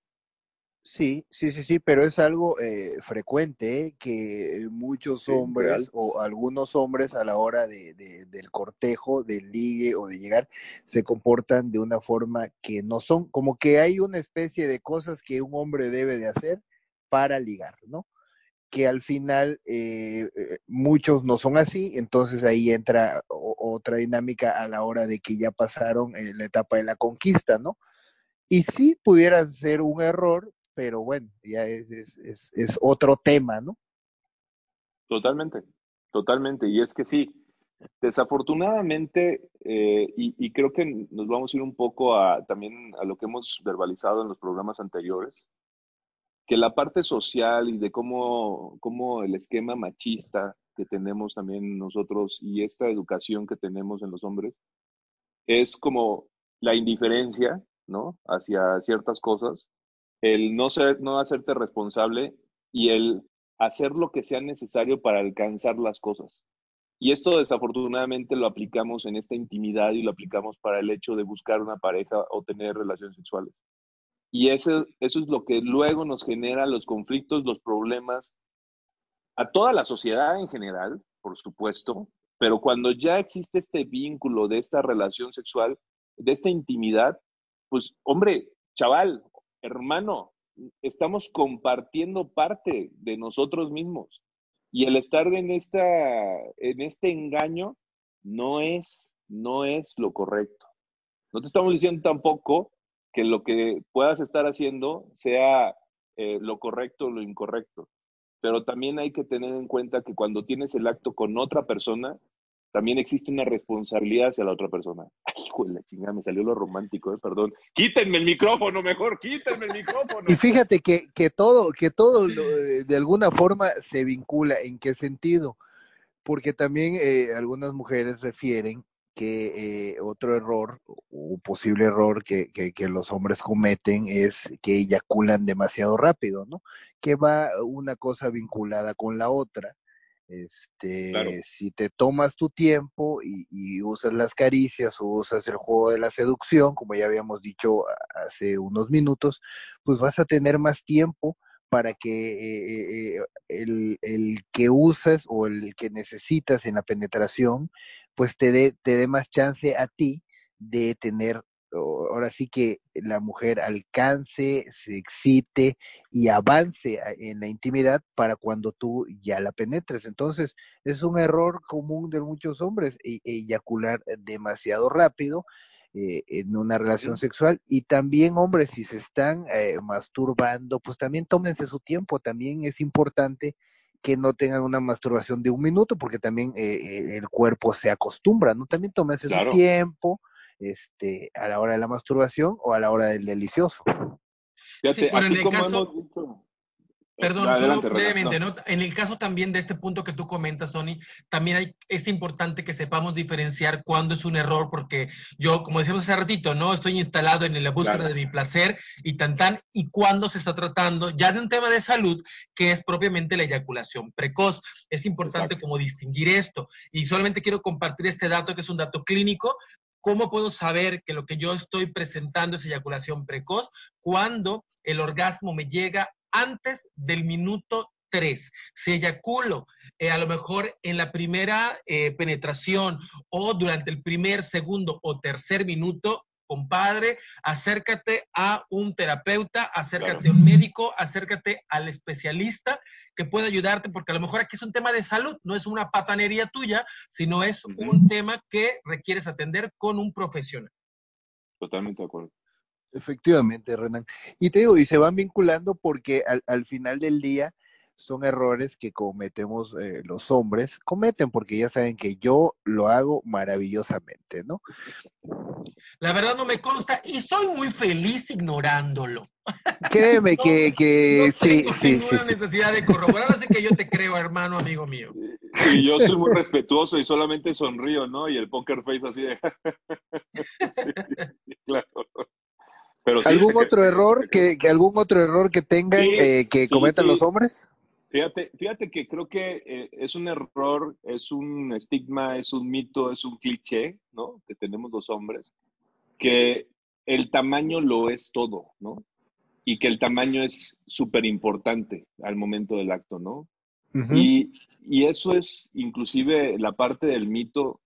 S1: Sí, sí, sí, sí, pero es algo eh, frecuente que muchos hombres o algunos hombres a la hora de, del cortejo, del ligue o de llegar, se comportan de una forma que no son, como que hay una especie de cosas que un hombre debe de hacer para ligar, ¿no? Que al final eh, eh, muchos no son así, entonces ahí entra otra dinámica a la hora de que ya pasaron en la etapa de la conquista, ¿no? Y sí pudiera ser un error, pero bueno, ya es, es, es, otro tema, ¿no?
S2: Totalmente, totalmente. Y es que sí, desafortunadamente, eh, y, creo que nos vamos a ir un poco a también a lo que hemos verbalizado en los programas anteriores, que la parte social y de cómo, cómo el esquema machista que tenemos también nosotros y esta educación que tenemos en los hombres es como la indiferencia, ¿no? Hacia ciertas cosas el no, ser, no hacerte responsable y el hacer lo que sea necesario para alcanzar las cosas. Y esto desafortunadamente lo aplicamos en esta intimidad y lo aplicamos para el hecho de buscar una pareja o tener relaciones sexuales. Y eso, eso es lo que luego nos genera los conflictos, los problemas a toda la sociedad en general, por supuesto, pero cuando ya existe este vínculo de esta relación sexual, de esta intimidad, pues hombre, chaval, hermano, estamos compartiendo parte de nosotros mismos. Y el estar en, esta, en este engaño no es, no es lo correcto. No te estamos diciendo tampoco que lo que puedas estar haciendo sea eh, lo correcto o lo incorrecto. Pero también hay que tener en cuenta que cuando tienes el acto con otra persona, también existe una responsabilidad hacia la otra persona. Ay, hijo la chingada, me salió lo romántico, eh, perdón. Quítenme el micrófono, mejor, quítenme el micrófono.
S1: Y fíjate que, que todo, que todo de alguna forma se vincula. ¿En qué sentido? Porque también eh, algunas mujeres refieren que eh, otro error, un posible error que, que, los hombres cometen es que eyaculan demasiado rápido, ¿no? Que va una cosa vinculada con la otra. Este, si te tomas tu tiempo y, usas las caricias o usas el juego de la seducción, como ya habíamos dicho hace unos minutos, pues vas a tener más tiempo para que eh, eh, el, el, que usas o el que necesitas en la penetración, pues te dé te dé más chance a ti de tener ahora sí que la mujer alcance, se excite y avance en la intimidad para cuando tú ya la penetres. Entonces, es un error común de muchos hombres, e, eyacular demasiado rápido eh, en una relación sexual. Y también, hombres, si se están eh, masturbando, pues también tómense su tiempo. También es importante que no tengan una masturbación de un minuto, porque también eh, el cuerpo se acostumbra, ¿no? También tómense su tiempo este, a la hora de la masturbación o a la hora del delicioso.
S2: Fíjate, así como hemos dicho,
S3: Perdón, solo brevemente, ¿no? En el caso también de este punto que tú comentas, Tony, también hay, es importante que sepamos diferenciar cuándo es un error, porque yo, como decíamos hace ratito, ¿no? Estoy instalado en la búsqueda de mi placer y tan tan, y cuándo se está tratando ya de un tema de salud que es propiamente la eyaculación precoz. Es importante como distinguir esto. Y solamente quiero compartir este dato, que es un dato clínico, ¿Cómo puedo saber que lo que yo estoy presentando es eyaculación precoz? Cuando el orgasmo me llega antes del minuto 3. Si eyaculo eh, a lo mejor en la primera eh, penetración o durante el primer, segundo o tercer minuto, compadre, acércate a un terapeuta, acércate a un médico, acércate al especialista que puede ayudarte, porque a lo mejor aquí es un tema de salud, no es una patanería tuya, sino es un tema que requieres atender con un profesional.
S2: Totalmente de acuerdo.
S1: Efectivamente, Renan. Y te digo, y se van vinculando porque al, al final del día son errores que cometemos eh, los hombres, cometen porque ya saben que yo lo hago maravillosamente, ¿no?
S3: La verdad no me consta y soy muy feliz ignorándolo.
S1: Créeme que, que
S3: no sí, tengo sí, ninguna necesidad de corroborar, así que yo te creo, hermano, amigo mío.
S2: Sí, yo soy muy respetuoso y solamente sonrío, ¿no? Y el poker face así de... claro.
S1: Pero ¿Algún otro error que, que, algún otro error que tengan eh, que cometan los hombres?
S2: Fíjate, fíjate que creo que eh, es un error, es un estigma, es un mito, es un cliché, ¿no? Que tenemos los hombres, que el tamaño lo es todo, ¿no? Y que el tamaño es súper importante al momento del acto, ¿no? y, y, eso es inclusive la parte del mito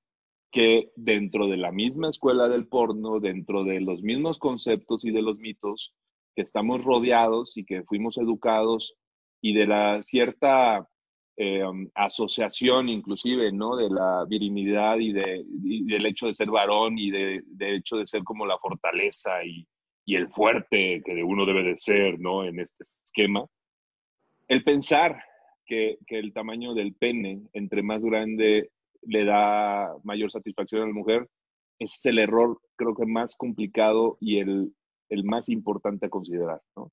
S2: que dentro de la misma escuela del porno, dentro de los mismos conceptos y de los mitos que estamos rodeados y que fuimos educados y de la cierta um, asociación inclusive, ¿no? De la virilidad y, de, del hecho de ser varón y de, hecho de ser como la fortaleza y, el fuerte que uno debe de ser, ¿no? En este esquema. El pensar que, el tamaño del pene, entre más grande, le da mayor satisfacción a la mujer, es el error creo que más complicado y el, el más importante a considerar, ¿no?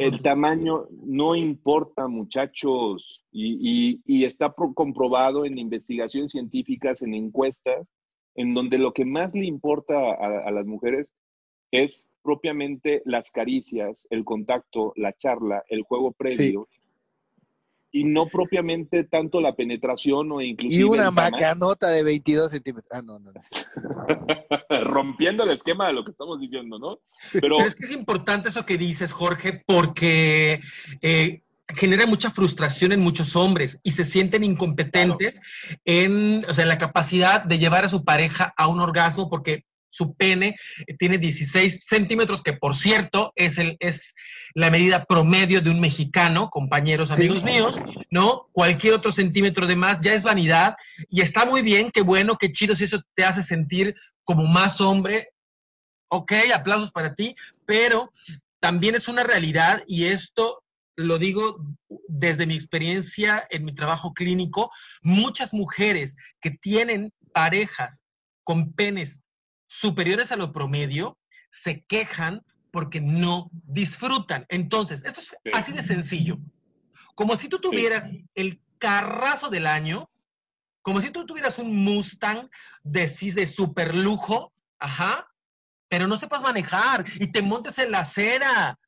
S2: El tamaño no importa, muchachos, y, y, está comprobado en investigaciones científicas, en encuestas, en donde lo que más le importa a, las mujeres es propiamente las caricias, el contacto, la charla, el juego previo, y no propiamente tanto la penetración o inclusive...
S1: Y una macanota de 22 centímetros. Ah, no, no. no.
S2: Rompiendo el esquema de lo que estamos diciendo, ¿no?
S3: Pero, es que es importante eso que dices, Jorge, porque eh, genera mucha frustración en muchos hombres y se sienten incompetentes en, o sea, en la capacidad de llevar a su pareja a un orgasmo porque su pene tiene 16 centímetros, que por cierto es, el, es la medida promedio de un mexicano, compañeros, amigos míos, ¿no? Cualquier otro centímetro de más ya es vanidad y está muy bien, qué bueno, qué chido si eso te hace sentir como más hombre. Ok, aplausos para ti, pero también es una realidad y esto lo digo desde mi experiencia en mi trabajo clínico, muchas mujeres que tienen parejas con penes superiores a lo promedio se quejan porque no disfrutan. Entonces, esto es así de sencillo. Como si tú tuvieras el carrazo del año Como si tú tuvieras un Mustang de, de super lujo, ajá, pero no sepas manejar y te montes en la acera,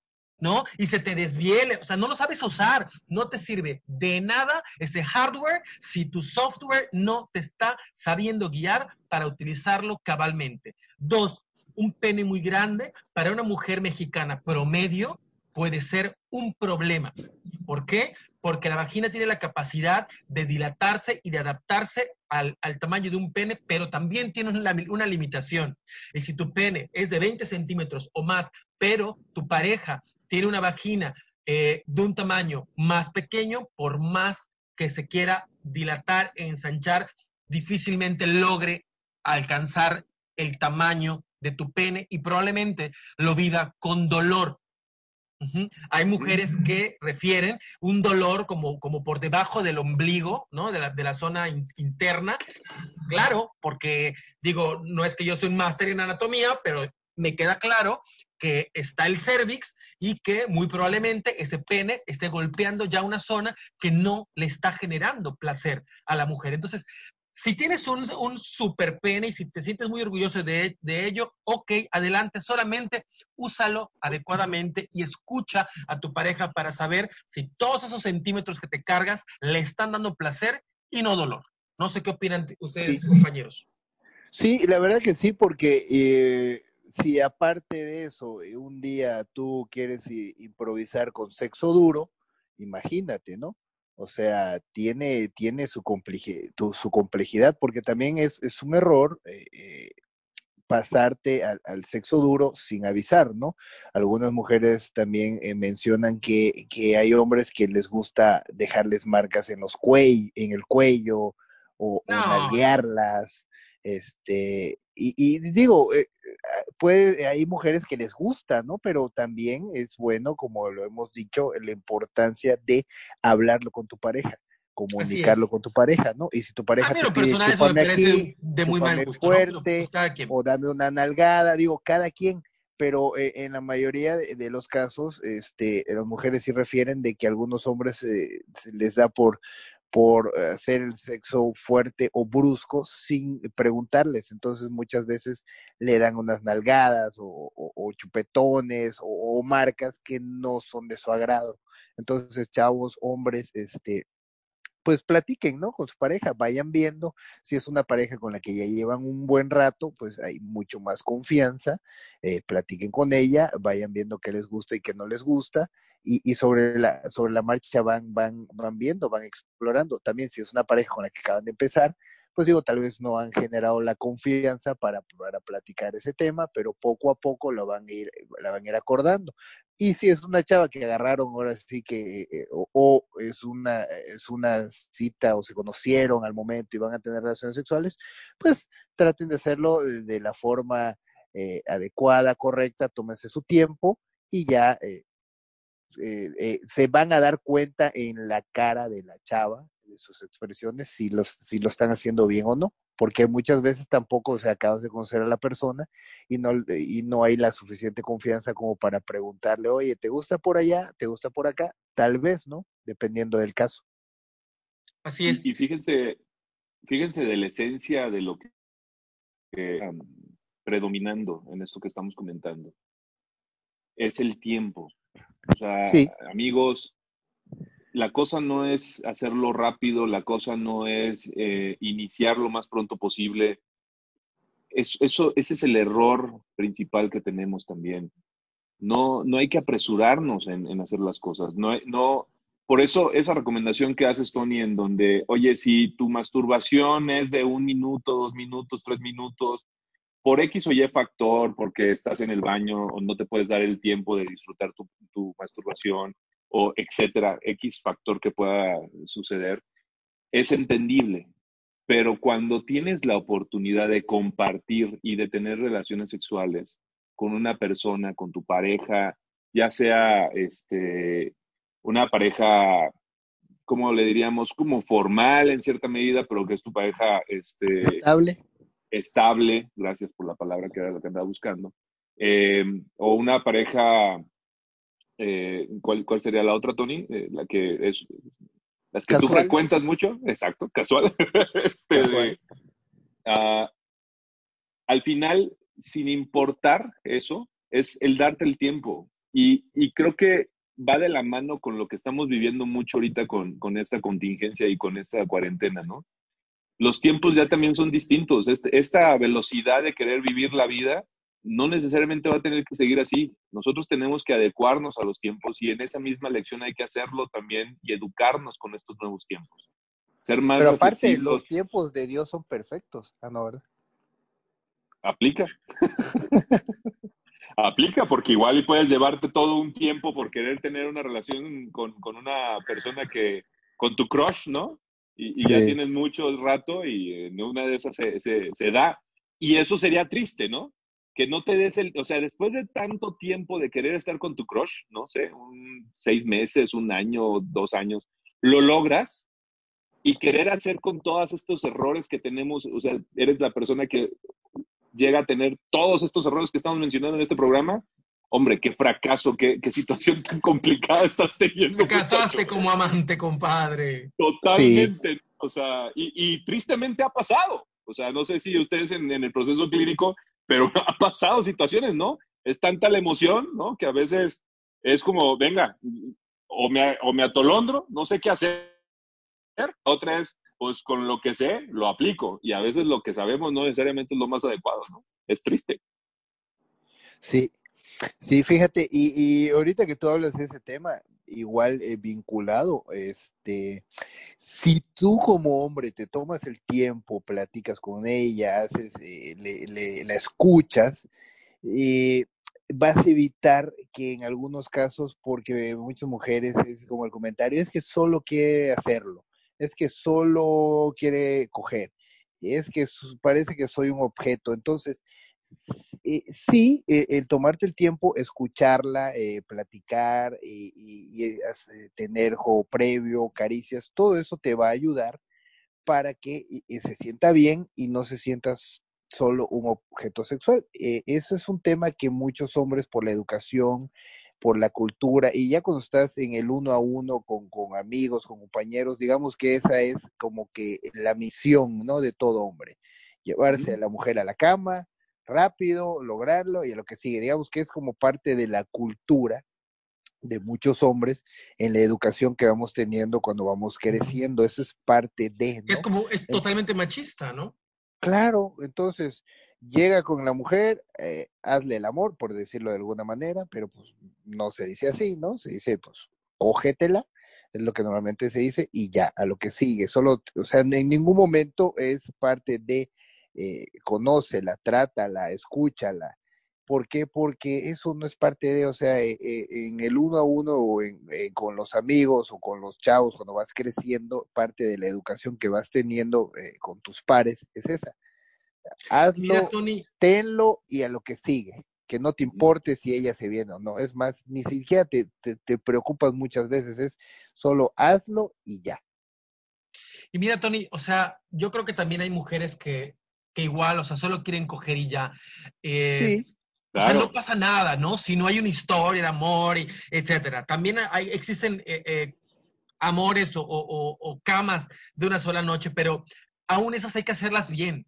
S3: ¿no? Y se te desviele, o sea, no lo sabes usar, no te sirve de nada ese hardware si tu software no te está sabiendo guiar para utilizarlo cabalmente. Dos, un pene muy grande para una mujer mexicana promedio puede ser un problema. ¿Por qué? Porque la vagina tiene la capacidad de dilatarse y de adaptarse al, tamaño de un pene, pero también tiene una, una, limitación. Y si tu pene es de 20 centímetros o más, pero tu pareja tiene una vagina eh, de un tamaño más pequeño, por más que se quiera dilatar e ensanchar, difícilmente logre alcanzar el tamaño de tu pene y probablemente lo viva con dolor. Hay mujeres que refieren un dolor como, como por debajo del ombligo, ¿no? De la, de la zona interna. Claro, porque digo, no es que yo soy un máster en anatomía, pero me queda claro que está el cervix y que muy probablemente ese pene esté golpeando ya una zona que no le está generando placer a la mujer. Entonces, si tienes un, un super pene y si te sientes muy orgulloso de, de, ello, ok, adelante, solamente úsalo adecuadamente y escucha a tu pareja para saber si todos esos centímetros que te cargas le están dando placer y no dolor. No sé qué opinan ustedes, compañeros.
S1: Sí, la verdad que sí, porque eh, si aparte de eso, eh, un día tú quieres improvisar con sexo duro, imagínate, ¿no? O sea, tiene, tiene su, complejidad, su complejidad, porque también es, es un error eh, eh, pasarte al, sexo duro sin avisar, ¿no? Algunas mujeres también mencionan que, que, hay hombres que les gusta dejarles marcas en los cuellos, en el cuello, o, no. este, y, digo, eh, puede, hay mujeres que les gusta, ¿no? Pero también es bueno, como lo hemos dicho, la importancia de hablarlo con tu pareja comunicarlo con tu pareja, ¿no? Y si tu pareja
S3: te pide, aquí, de muy mal gusto,
S1: fuerte, o dame una nalgada, digo, cada quien, pero eh, en la mayoría de, los casos, este, las mujeres sí refieren de que algunos hombres eh, se les da por por eh, hacer el sexo fuerte o brusco sin preguntarles. Entonces muchas veces le dan unas nalgadas o, chupetones o, marcas que no son de su agrado. Entonces, chavos, hombres, este, pues platiquen, ¿no? Con su pareja, vayan viendo si es una pareja con la que ya llevan un buen rato, pues hay mucho más confianza, eh, platiquen con ella, vayan viendo qué les gusta y qué no les gusta, y, sobre, la, sobre la marcha van, van, van viendo, van explorando. También si es una pareja con la que acaban de empezar, pues digo, tal vez no han generado la confianza para, para platicar ese tema, pero poco a poco lo van a ir, la van a ir acordando. Y si es una chava que agarraron ahora sí que, eh, o, es una, es una cita o se conocieron al momento y van a tener relaciones sexuales, pues traten de hacerlo de la forma eh, adecuada, correcta, tómense su tiempo y ya eh, eh, eh, se van a dar cuenta en la cara de la chava, de sus expresiones, si, los, si lo están haciendo bien o no, porque muchas veces tampoco se acabas de conocer a la persona y no, y no hay la suficiente confianza como para preguntarle, oye, ¿te gusta por allá? ¿Te gusta por acá? Tal vez, ¿no? Dependiendo del caso.
S2: Así es. Y, fíjense, fíjense de la esencia de lo que eh, predominando en esto que estamos comentando. Es el tiempo. O sea, amigos, la cosa no es hacerlo rápido, la cosa no es eh, iniciar lo más pronto posible. eso, ese es el error principal que tenemos también. No, no hay que apresurarnos en, hacer las cosas. No, no, por eso esa recomendación que haces, Tony, en donde, oye, si tu masturbación es de un minuto, dos minutos, tres minutos, por X o Y factor, porque estás en el baño o no te puedes dar el tiempo de disfrutar tu, masturbación o etcétera, X factor que pueda suceder, es entendible. Pero cuando tienes la oportunidad de compartir y de tener relaciones sexuales con una persona, con tu pareja, ya sea este, una pareja, como le diríamos, como formal en cierta medida, pero que es tu pareja este,
S1: estable
S2: estable, gracias por la palabra que era la que andaba buscando, eh, o una pareja, eh, ¿cuál, ¿cuál, sería la otra, Tony? Eh, la que es... las que tú frecuentas mucho, exacto, casual. Este,
S1: Casual.
S2: ah, al final, sin importar eso, es el darte el tiempo. Y, y creo que va de la mano con lo que estamos viviendo mucho ahorita con, con esta contingencia y con esta cuarentena, ¿no? Los tiempos ya también son distintos. Este- esta velocidad de querer vivir la vida no necesariamente va a tener que seguir así. Nosotros tenemos que adecuarnos a los tiempos y en esa misma lección hay que hacerlo también y educarnos con estos nuevos tiempos. Ser más
S1: Pero aparte, los tiempos de Dios son perfectos. Ah, no, ¿verdad?
S2: Aplica. Aplica, porque igual y puedes llevarte todo un tiempo por querer tener una relación con, con una persona que, con tu crush, ¿no? Y, y ya tienes mucho rato y en una de esas se, se, se da. Y eso sería triste, ¿no? Que no te des el, o sea, después de tanto tiempo de querer estar con tu crush, no sé, un seis meses, un año, dos años, lo logras y querer hacer con todos estos errores que tenemos, o sea, eres la persona que llega a tener todos estos errores que estamos mencionando en este programa, hombre, qué fracaso, qué, qué situación tan complicada estás teniendo.
S3: Te casaste
S2: muchacho.
S3: como amante, compadre.
S2: Totalmente. O sea, y, y tristemente ha pasado. O sea, no sé si ustedes en, en el proceso clínico, pero ha pasado situaciones, ¿no? Es tanta la emoción, ¿no? Que a veces es como, venga, o me, o me atolondro, no sé qué hacer. Otra es, pues con lo que sé, lo aplico. Y a veces lo que sabemos no necesariamente es lo más adecuado, ¿no? Es triste.
S1: Sí, sí, fíjate, y, y ahorita que tú hablas de ese tema, igual eh, vinculado, este, si tú como hombre te tomas el tiempo, platicas con ella, haces, eh, le, la escuchas, eh, vas a evitar que en algunos casos, porque muchas mujeres es como el comentario, es que solo quiere hacerlo, es que solo quiere coger, es que parece que soy un objeto, entonces eh, sí, eh, el tomarte el tiempo, escucharla, eh, platicar y, y- y, eh, tener juego previo, caricias, todo eso te va a ayudar para que se sienta bien y no se sientas solo un objeto sexual. Eh, eso es un tema que muchos hombres por la educación, por la cultura, y ya cuando estás en el uno a uno con, con amigos, con compañeros, digamos que esa es como que la misión, ¿no? De todo hombre. Llevarse a la mujer a la cama, rápido, lograrlo y a lo que sigue. Digamos que es como parte de la cultura de muchos hombres en la educación que vamos teniendo cuando vamos creciendo. Eso es parte de, ¿no?
S3: Es como, es totalmente machista, ¿no?
S1: Claro, entonces llega con la mujer, eh, hazle el amor, por decirlo de alguna manera, pero pues no se dice así, ¿no? Se dice, pues, cógetela, es lo que normalmente se dice, y ya, a lo que sigue. Solo, o sea, en ningún momento es parte de eh, conócela, trátala, escúchala. ¿Por qué? Porque eso no es parte de, o sea, eh, eh, en el uno a uno o en, con los amigos o con los chavos, cuando vas creciendo, parte de la educación que vas teniendo con tus pares es esa. Hazlo,
S3: Mira, Tony,
S1: tenlo y a lo que sigue. Que no te importe si ella se viene o no. Es más, ni siquiera te, te, te preocupas muchas veces. Es solo hazlo y ya.
S3: y mira, Tony, o sea, yo creo que también hay mujeres que, que igual, o sea, solo quieren coger y ya. Eh,
S1: Sí,
S3: O sea,
S2: Claro.
S3: no pasa nada, ¿no? Si no hay una historia de amor, y etcétera. También hay, existen eh, eh, amores o, o- camas de una sola noche, pero aún esas hay que hacerlas bien.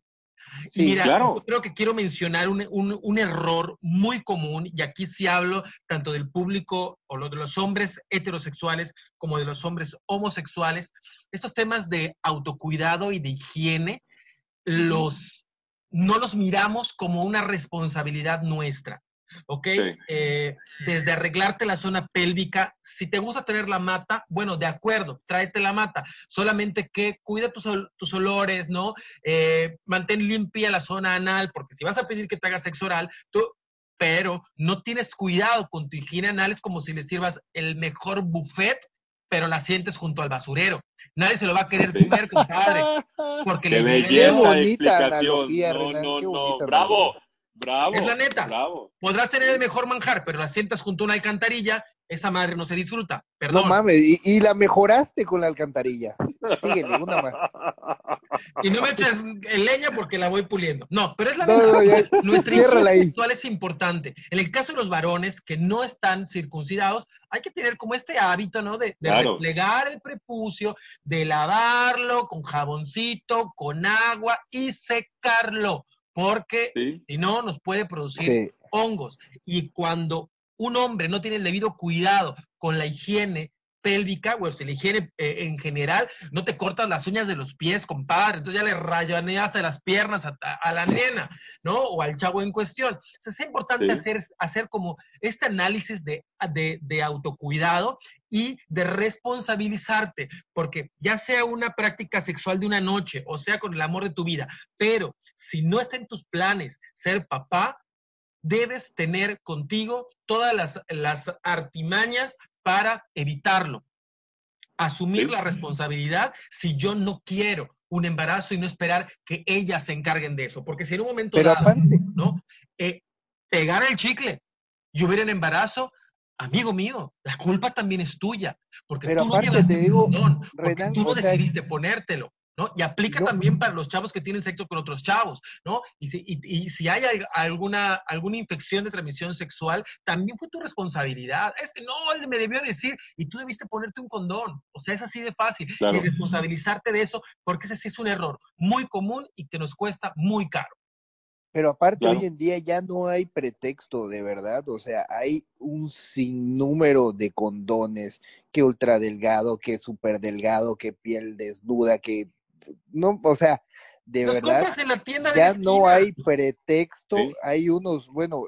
S3: Y
S1: sí,
S3: mira,
S2: claro.
S3: yo creo que quiero mencionar un, un- un error muy común, y aquí sí hablo tanto del público o lo de los hombres heterosexuales como de los hombres homosexuales. Estos temas de autocuidado y de higiene los, no los miramos como una responsabilidad nuestra. ¿Ok?
S2: Sí.
S3: Eh, desde arreglarte la zona pélvica, si te gusta tener la mata, bueno, de acuerdo, tráete la mata. Solamente que cuida tus, tus olores, ¿no? Eh, mantén limpia la zona anal, porque si vas a pedir que te hagas sexo oral, tú, pero no tienes cuidado con tu higiene anal, es como si le sirvas el mejor buffet, pero la sientes junto al basurero. Nadie se lo va a querer
S2: Sí.
S3: comer, compadre, porque
S2: Qué belleza
S1: Qué bonita
S2: explicación.
S1: analogía,
S2: no,
S1: Renan,
S2: no,
S1: qué
S2: no.
S1: bonita
S2: Bravo, bravo.
S3: Es la neta.
S2: Bravo.
S3: podrás tener el mejor manjar, pero la sientas junto a una alcantarilla, esa madre no se disfruta. Perdón.
S1: No mames, y, y la mejoraste con la alcantarilla. Síguele, una más.
S3: Y no me eches leña porque la voy puliendo. No, pero es la
S1: No,
S3: verdad.
S1: no, ya,
S3: Nuestra sexual es importante. En el caso de los varones que no están circuncidados, hay que tener como este hábito, ¿no? De, de
S2: Claro.
S3: replegar el prepucio, de lavarlo con jaboncito, con agua y secarlo, porque
S2: Sí,
S3: si no nos puede producir
S1: Sí.
S3: hongos. Y cuando un hombre no tiene el debido cuidado con la higiene pélvica, o sea, la higiene eh, en general, no te cortas las uñas de los pies, compadre, entonces ya le rayoneaste las piernas a, la nena, ¿no? O al chavo en cuestión. Entonces es importante
S2: Sí.
S3: hacer, hacer como este análisis de, de, de autocuidado y de responsabilizarte, porque ya sea una práctica sexual de una noche, o sea con el amor de tu vida, pero si no está en tus planes ser papá, debes tener contigo todas las, las artimañas para evitarlo. Asumir
S2: Sí.
S3: la responsabilidad si yo no quiero un embarazo y no esperar que ellas se encarguen de eso. Porque si en un momento
S1: Pero
S3: dado,
S1: aparte,
S3: ¿no? Eh, pegar el chicle y hubiera en embarazo, amigo mío, la culpa también es tuya. Porque
S1: Pero
S3: tú no llevaste
S1: te
S3: el
S1: digo,
S3: condón, porque
S1: Renan,
S3: tú no
S1: o sea,
S3: decidiste ponértelo. ¿No? Y aplica
S1: yo-
S3: también para los chavos que tienen sexo con otros chavos, ¿no? Y si, y- y si hay al- alguna, alguna infección de transmisión sexual, también fue tu responsabilidad. Es que no, él me debió decir, y tú debiste ponerte un condón. O sea, es así de fácil.
S2: Claro.
S3: Y responsabilizarte de eso, porque ese sí es un error muy común y que nos cuesta muy caro.
S1: Pero aparte,
S2: Claro.
S1: hoy en día ya no hay pretexto, de verdad. O sea, hay un sinnúmero de condones, que ultra delgado, que súper delgado, que piel desnuda, que no, o sea, de
S3: Los
S1: verdad,
S3: compras en la tienda de
S1: ya no hay pretexto.
S2: Sí.
S1: Hay unos, bueno,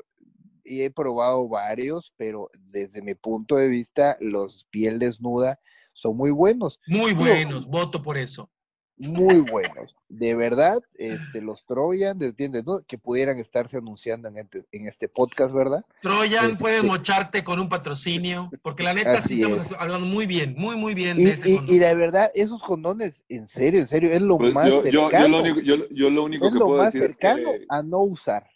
S1: y he probado varios, pero desde mi punto de vista, los piel desnuda son muy buenos.
S3: Muy buenos, voto por eso.
S1: Muy buenos. De verdad, este, los Troyan, ¿entiendes? ¿no? Que pudieran estarse anunciando en este, en este podcast, ¿verdad?
S3: Troyan,
S1: Este-
S3: puedes mocharte con un patrocinio, porque la neta
S1: Así
S3: sí estamos
S1: es.
S3: hablando muy bien, muy, muy bien
S1: Y,
S3: de ese
S1: y, de verdad, esos condones, en serio, en serio, es lo
S2: Pues
S1: más
S2: yo, yo, yo
S1: cercano.
S2: lo único, yo, yo lo único
S1: es
S2: que
S1: lo
S2: puedo
S1: más
S2: decir es
S1: cercano
S2: que
S1: a no usar.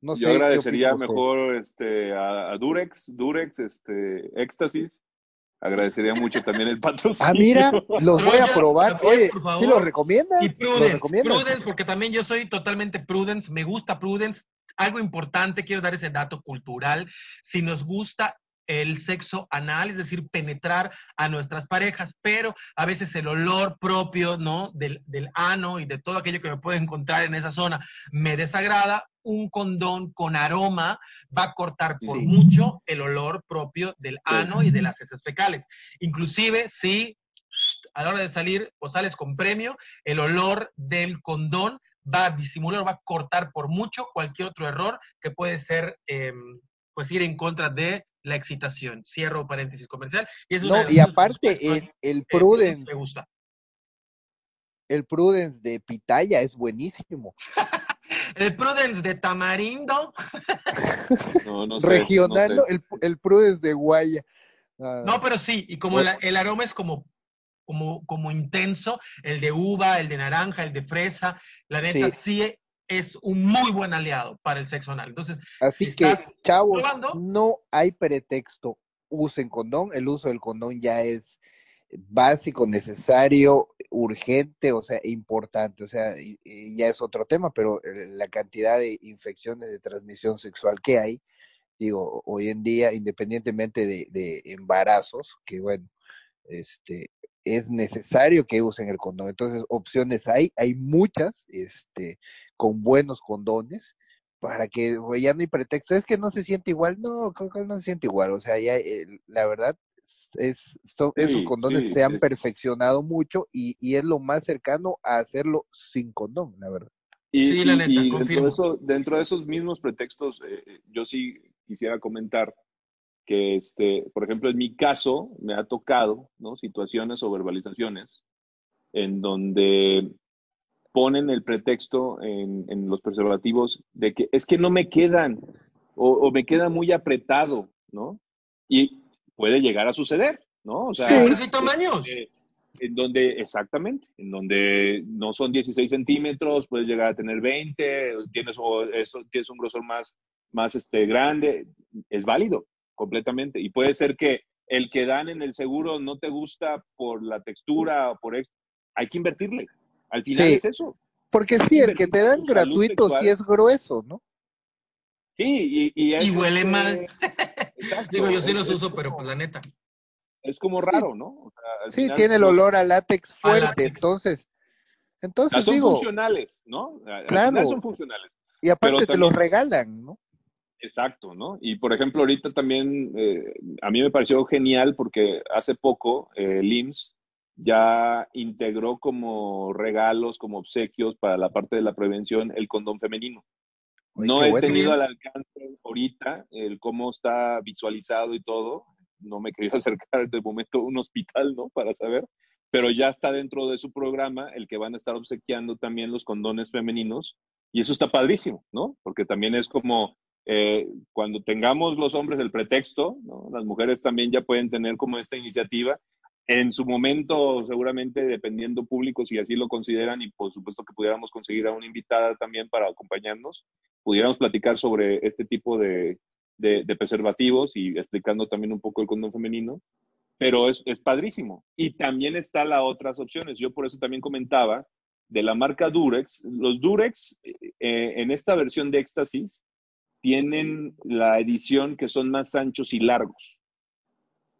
S1: No sé,
S2: yo
S1: ¿qué
S2: agradecería mejor este, a, a Durex, Durex, este, Éxtasis. Agradecería mucho también el patrocinio.
S1: Ah, mira, los voy a probar. Oye, ¿sí los recomiendas?
S3: Y
S1: ¿Los
S3: Prudence,
S1: recomiendas?
S3: Prudence, porque también yo soy totalmente Prudence, me gusta Prudence. Algo importante, quiero dar ese dato cultural. Si nos gusta el sexo anal, es decir, penetrar a nuestras parejas, pero a veces el olor propio, ¿no? Del, del ano y de todo aquello que me puede encontrar en esa zona me desagrada. Un condón con aroma va a cortar por
S1: Sí.
S3: mucho el olor propio del ano y de las heces fecales. Inclusive si a la hora de salir o sales con premio, el olor del condón va a disimular, va a cortar por mucho cualquier otro error que puede ser, eh, pues ir en contra de la excitación. Cierro paréntesis comercial. Y, es
S1: No, y aparte, el, el
S3: eh,
S1: Prudence,
S3: me gusta.
S1: el Prudence de Pitaya es buenísimo.
S3: El Prudence de Tamarindo.
S2: No, no sé,
S1: Regional,
S2: no
S1: el, el Prudence de Guaya. Ah,
S3: No, pero sí, y como la- el aroma es como, como, como intenso, el de uva, el de naranja, el de fresa, la neta sí, es un muy buen aliado para el sexo anal. Entonces,
S1: Así
S3: si
S1: que, chavos,
S3: probando-
S1: no hay pretexto. Usen condón. El uso del condón ya es básico, necesario, urgente, o sea, importante. O sea, y- y ya es otro tema, pero eh, la cantidad de infecciones de transmisión sexual que hay, digo, hoy en día, independientemente de, de embarazos, que bueno, este, es necesario que usen el condón. Entonces, opciones hay, hay muchas, este, con buenos condones, para que ya no hay pretexto. Es que no se siente igual, no, con- con- no se siente igual. O sea, ya eh, la verdad, es, son, esos condones
S2: sí,
S1: se han
S2: es-
S1: perfeccionado mucho y, y es lo más cercano a hacerlo sin condón, la verdad.
S2: Y,
S3: Sí, la neta,
S2: y dentro,
S3: confirmo.
S2: de eso, dentro de esos mismos pretextos, eh, eh, yo sí quisiera comentar que, este, por ejemplo, en mi caso me ha tocado ¿no? situaciones o verbalizaciones en donde ponen el pretexto en, en los preservativos de que es que no me quedan o, o me queda muy apretado, ¿no? Y puede llegar a suceder, ¿no? O sea,
S1: Sí.
S3: Tamaños.
S2: eh, en donde, exactamente, en donde no son 16 centímetros, puedes llegar a tener 20, tienes, o eso, tienes un grosor más, más este, grande, es válido. completamente. Y puede ser que el que dan en el seguro no te gusta por la textura o por esto. Hay que invertirle. Al final
S1: Sí.
S2: es eso.
S1: Porque sí, el que te dan gratuito sí es grueso, ¿no?
S2: Sí, y, y,
S3: huele mal.
S2: exacto,
S3: Digo, yo sí los uso,
S2: como-
S3: pero pues la neta.
S2: Es como raro, ¿no? O sea, al
S1: Sí,
S2: final
S1: tiene el olor a látex
S3: A
S1: fuerte,
S3: látex.
S1: entonces,
S2: o sea,
S1: entonces
S2: son
S1: digo,
S2: funcionales, ¿no? Al
S1: Claro.
S2: final son funcionales.
S1: y aparte te los regalan, ¿no?
S2: Exacto, ¿no? Y por ejemplo, ahorita también eh, a mí me pareció genial porque hace poco eh, el IMSS ya integró como regalos, como obsequios para la parte de la prevención el condón femenino. No he
S1: bueno.
S2: tenido al alcance ahorita el cómo está visualizado y todo. No me he querido acercar de momento a un hospital, ¿no? Para saber. Pero ya está dentro de su programa el que van a estar obsequiando también los condones femeninos. Y eso está padrísimo, ¿no? Porque también es como eh, cuando tengamos los hombres el pretexto, ¿no? Las mujeres también ya pueden tener como esta iniciativa. En su momento, seguramente, dependiendo público, si así lo consideran, y por supuesto que pudiéramos conseguir a una invitada también para acompañarnos, pudiéramos platicar sobre este tipo de, de- preservativos y explicando también un poco el condón femenino, pero es, es padrísimo. Y también está las otras opciones. Yo por eso también comentaba de la marca Durex. Los Durex eh, en esta versión de Éxtasis tienen la edición que son más anchos y largos.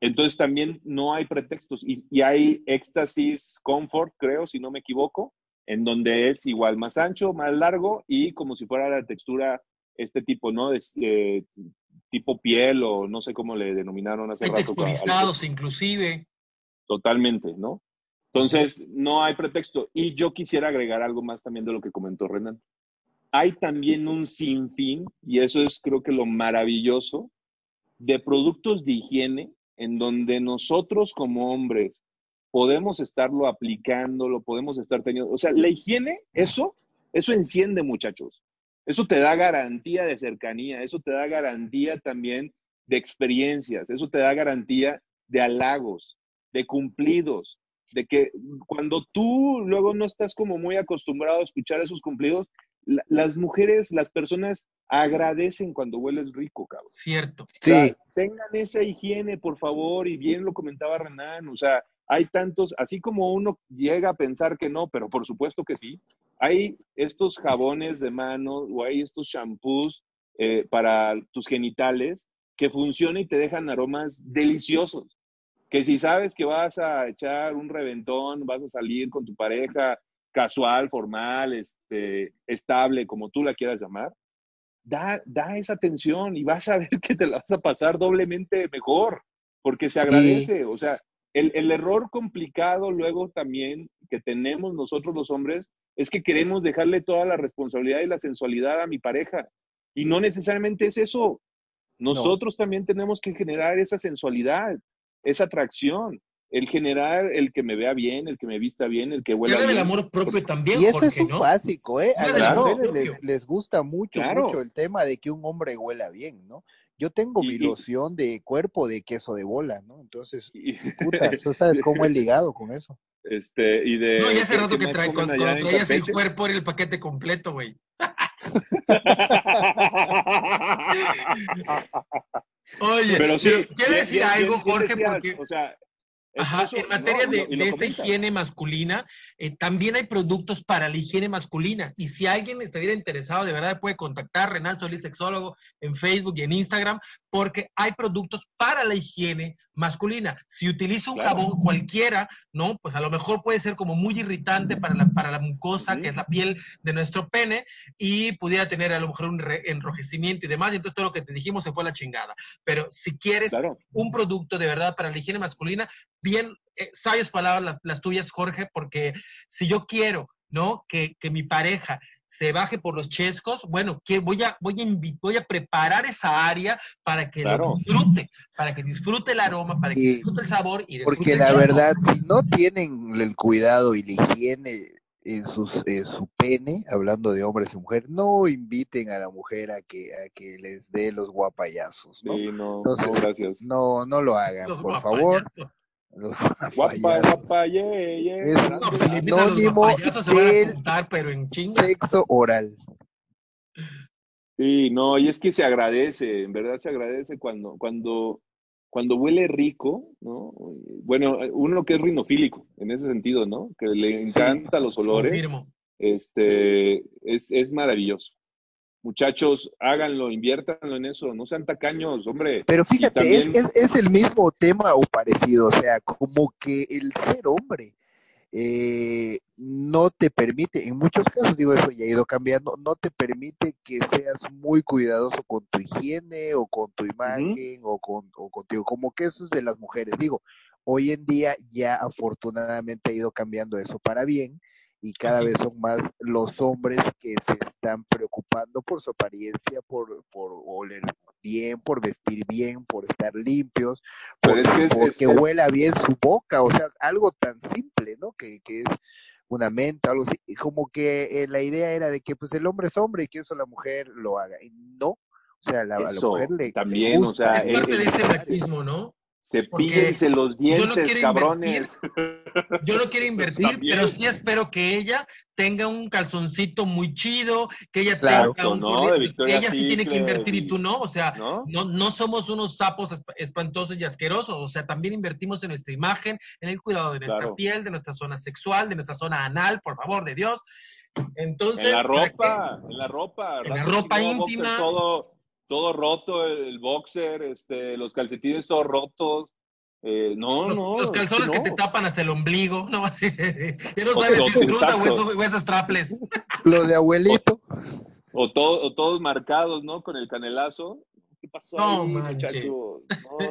S2: Entonces también no hay pretextos y, y hay Éxtasis Comfort, creo, si no me equivoco, en donde es igual más ancho, más largo y como si fuera la textura este tipo, ¿no? De, eh, tipo piel o no sé cómo le denominaron hace
S3: Hay
S2: rato.
S3: texturizados inclusive.
S2: Totalmente, ¿no? Entonces, no hay pretexto. Y yo quisiera agregar algo más también de lo que comentó Renan. Hay también un sinfín, y eso es creo que lo maravilloso, de productos de higiene en donde nosotros como hombres podemos estarlo aplicando, lo podemos estar teniendo. O sea, la higiene, eso, eso enciende, muchachos. Eso te da garantía de cercanía, eso te da garantía también de experiencias, eso te da garantía de halagos, de cumplidos, de que cuando tú luego no estás como muy acostumbrado a escuchar esos cumplidos, la- las mujeres, las personas agradecen cuando hueles rico, cabrón.
S3: Cierto.
S2: O sea,
S1: Sí,
S2: tengan esa higiene, por favor, y bien lo comentaba Renan, o sea, hay tantos, así como uno llega a pensar que no, pero por supuesto que sí, hay estos jabones de mano o hay estos shampoos eh, para tus genitales que funcionan y te dejan aromas deliciosos. Que si sabes que vas a echar un reventón, vas a salir con tu pareja casual, formal, este, estable, como tú la quieras llamar, da, da esa atención y vas a ver que te la vas a pasar doblemente mejor, porque se agradece. O sea, el, el error complicado luego también que tenemos nosotros los hombres es que queremos dejarle toda la responsabilidad y la sensualidad a mi pareja. Y no necesariamente es eso. Nosotros también tenemos que generar esa sensualidad, esa atracción, el generar el que me vea bien, el que me vista bien, el que huela bien.
S3: amor propio también,
S1: y eso es un
S3: ¿no?
S1: básico, ¿eh? A las mujeres les, les gusta mucho,
S2: Claro.
S1: mucho el tema de que un hombre huela bien, ¿no? Yo tengo
S2: Y-
S1: mi
S2: y-
S1: loción de cuerpo de queso de bola, ¿no? Entonces,
S2: Y-
S1: puta, tú sabes cómo he ligado con eso.
S2: Este, y de.
S3: No, y hace
S2: ¿qué-
S3: rato que trae, cuando, cuando traías el cuerpo era el paquete completo, güey. Oye,
S2: Pero sí,
S3: quiero decir algo, Jorge,
S2: decías,
S3: porque
S2: O sea, es
S3: Ajá,
S2: eso,
S3: en materia
S2: ¿no?
S3: de,
S2: Y lo- y lo
S3: de esta higiene masculina, eh, también hay productos para la higiene masculina. Y si alguien estuviera interesado, de verdad puede contactar a Renal Solís, sexólogo, en Facebook y en Instagram, porque hay productos para la higiene masculina. Si utiliza un
S2: Claro.
S3: jabón cualquiera, ¿no? Pues a lo mejor puede ser como muy irritante para la, para la mucosa, que es la piel de nuestro pene, y pudiera tener a lo mejor un enrojecimiento y demás. Y entonces todo lo que te dijimos se fue a la chingada. Pero si quieres
S2: Claro.
S3: un producto de verdad para la higiene masculina, bien, eh, sabias palabras las, las tuyas, Jorge, porque si yo quiero, ¿no? Que, que mi pareja se baje por los chescos, bueno, que voy a, voy a, voy a preparar esa área para que
S2: Claro.
S3: lo disfrute, para que disfrute el aroma, para que
S1: Y-
S3: disfrute el sabor y
S1: Porque la verdad, si no tienen el cuidado y la higiene en, sus, en su pene, hablando de hombres y mujeres, no inviten a la mujer a que, a que les dé los guapayazos, ¿no?
S2: Sí, no,
S1: Entonces,
S2: no, gracias.
S1: No, no lo hagan,
S3: Los
S1: por favor.
S3: guapayazos.
S2: Guapa, guapa, yeah, yeah.
S1: Es
S3: No, pues si le invitan a los
S1: Anónimo
S3: guapayazos se van a
S1: del
S3: apuntar, pero en.
S1: Sexo oral.
S2: Sí, no, y es que se agradece, en verdad se agradece cuando, cuando, cuando huele rico, ¿no? Bueno, uno que es rinofílico, en ese sentido, ¿no? Que le encanta los olores.
S3: Confirmo.
S2: Este, es, es maravilloso. Muchachos, háganlo, inviértanlo en eso, no sean tacaños, hombre.
S1: Pero fíjate,
S2: también-
S1: es, es- es el mismo tema o parecido, o sea, como que el ser hombre eh, no te permite, en muchos casos, digo eso ya ha ido cambiando, no te permite que seas muy cuidadoso con tu higiene o con tu imagen o, con, o contigo, como que eso es de las mujeres. Digo, hoy en día ya afortunadamente ha ido cambiando eso para bien y cada vez son más los hombres que se están preocupando por su apariencia, por, por oler bien, por vestir bien, por estar limpios,
S2: es que es-
S1: porque
S2: es- es-
S1: huela bien su boca, o sea, algo tan simple, ¿no? Que, que es una menta, algo así, y como que eh, la idea era de que pues el hombre es hombre y que eso la mujer lo haga, y no, o sea, la, a la mujer le, le
S2: también, o sea,
S3: Es parte de ese machismo, ¿no?
S2: Cepíllense los
S3: yo no
S2: dientes, cabrones.
S3: Yo no quiero invertir,
S2: También.
S3: pero sí espero que ella tenga un calzoncito muy chido, que ella
S1: Claro.
S3: tenga un
S2: ¿no?
S3: ella sí tiene que invertir y tú no, o sea,
S2: ¿No?
S3: no, no somos unos sapos esp- espantosos y asquerosos, o sea, también invertimos en nuestra imagen, en el cuidado de nuestra
S2: Claro.
S3: piel, de nuestra zona sexual, de nuestra zona anal, por favor, de Dios. Entonces,
S2: En la ropa, en la ropa.
S3: En la ropa íntima.
S2: todo, todo roto, el boxer, este, los calcetines todos rotos. Eh, no,
S3: Los,
S2: no.
S3: los calzones que, te tapan hasta el ombligo, no así. Ya no sabes si es trusa o,
S2: exacto.
S3: eso- o esas traples.
S1: Lo de abuelito,
S2: O, todo, o todos marcados, ¿no? Con el canelazo. ¿Qué pasó
S3: No
S2: ahí,
S3: manches.
S2: no,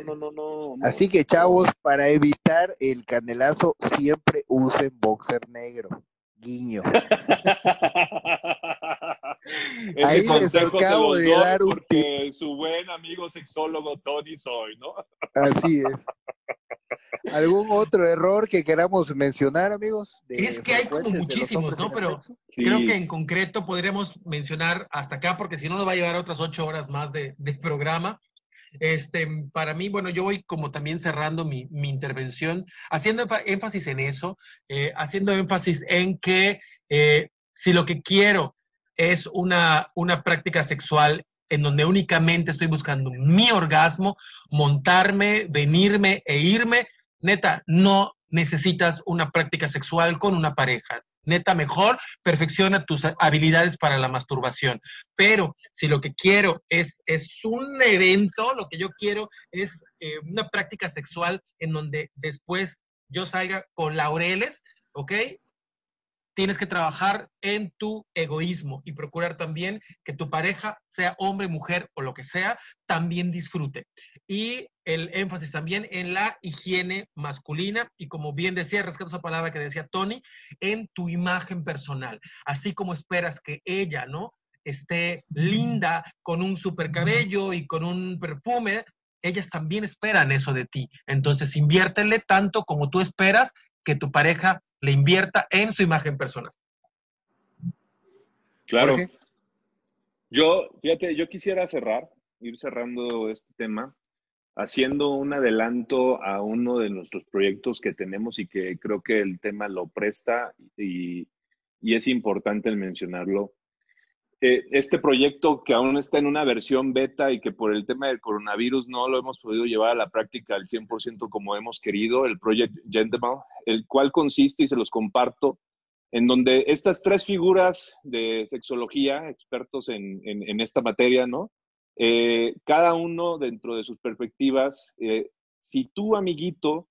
S2: no, no. no.
S1: así que chavos, para evitar el canelazo, siempre usen boxer negro, guiño. Ahí les acabo de dar un
S2: porque su buen amigo sexólogo Tony soy, ¿no?
S1: Así es. ¿Algún otro error que queramos mencionar, amigos? de
S3: Es que hay como muchísimos, ¿no? Pero?
S2: Sí.
S3: Creo que en concreto podríamos mencionar hasta acá, porque si no nos va a llevar otras ocho horas más de, de programa. Este, para mí, bueno, yo voy como también cerrando mi, mi intervención, haciendo énfa- énfasis en eso, eh, haciendo énfasis en que eh, si lo que quiero es una, una práctica sexual en donde únicamente estoy buscando mi orgasmo, montarme, venirme e irme, neta, no necesitas una práctica sexual con una pareja. Neta, mejor perfecciona tus habilidades para la masturbación. Pero si lo que quiero es, es un evento, lo que yo quiero es eh, una práctica sexual en donde después yo salga con laureles, ¿ok? Tienes que trabajar en tu egoísmo y procurar también que tu pareja, sea hombre, mujer o lo que sea, también disfrute. Y el énfasis también en la higiene masculina y como bien decía, rescato esa palabra que decía Tony, en tu imagen personal. Así como esperas que ella, ¿no? esté linda, con un super cabello y con un perfume, ellas también esperan eso de ti. Entonces, inviértele tanto como tú esperas que tu pareja le invierta en su imagen personal.
S2: Claro. Yo, fíjate, yo quisiera cerrar, ir cerrando este tema, haciendo un adelanto a uno de nuestros proyectos que tenemos y que creo que el tema lo presta y, es importante el mencionarlo. Eh, este proyecto que aún está en una versión beta y que por el tema del coronavirus no lo hemos podido llevar a la práctica al 100% como hemos querido, el Project Gentleman, el cual consiste, y se los comparto, en donde estas tres figuras de sexología, expertos en esta materia, ¿no? Eh, cada uno dentro de sus perspectivas, eh, si tú, amiguito,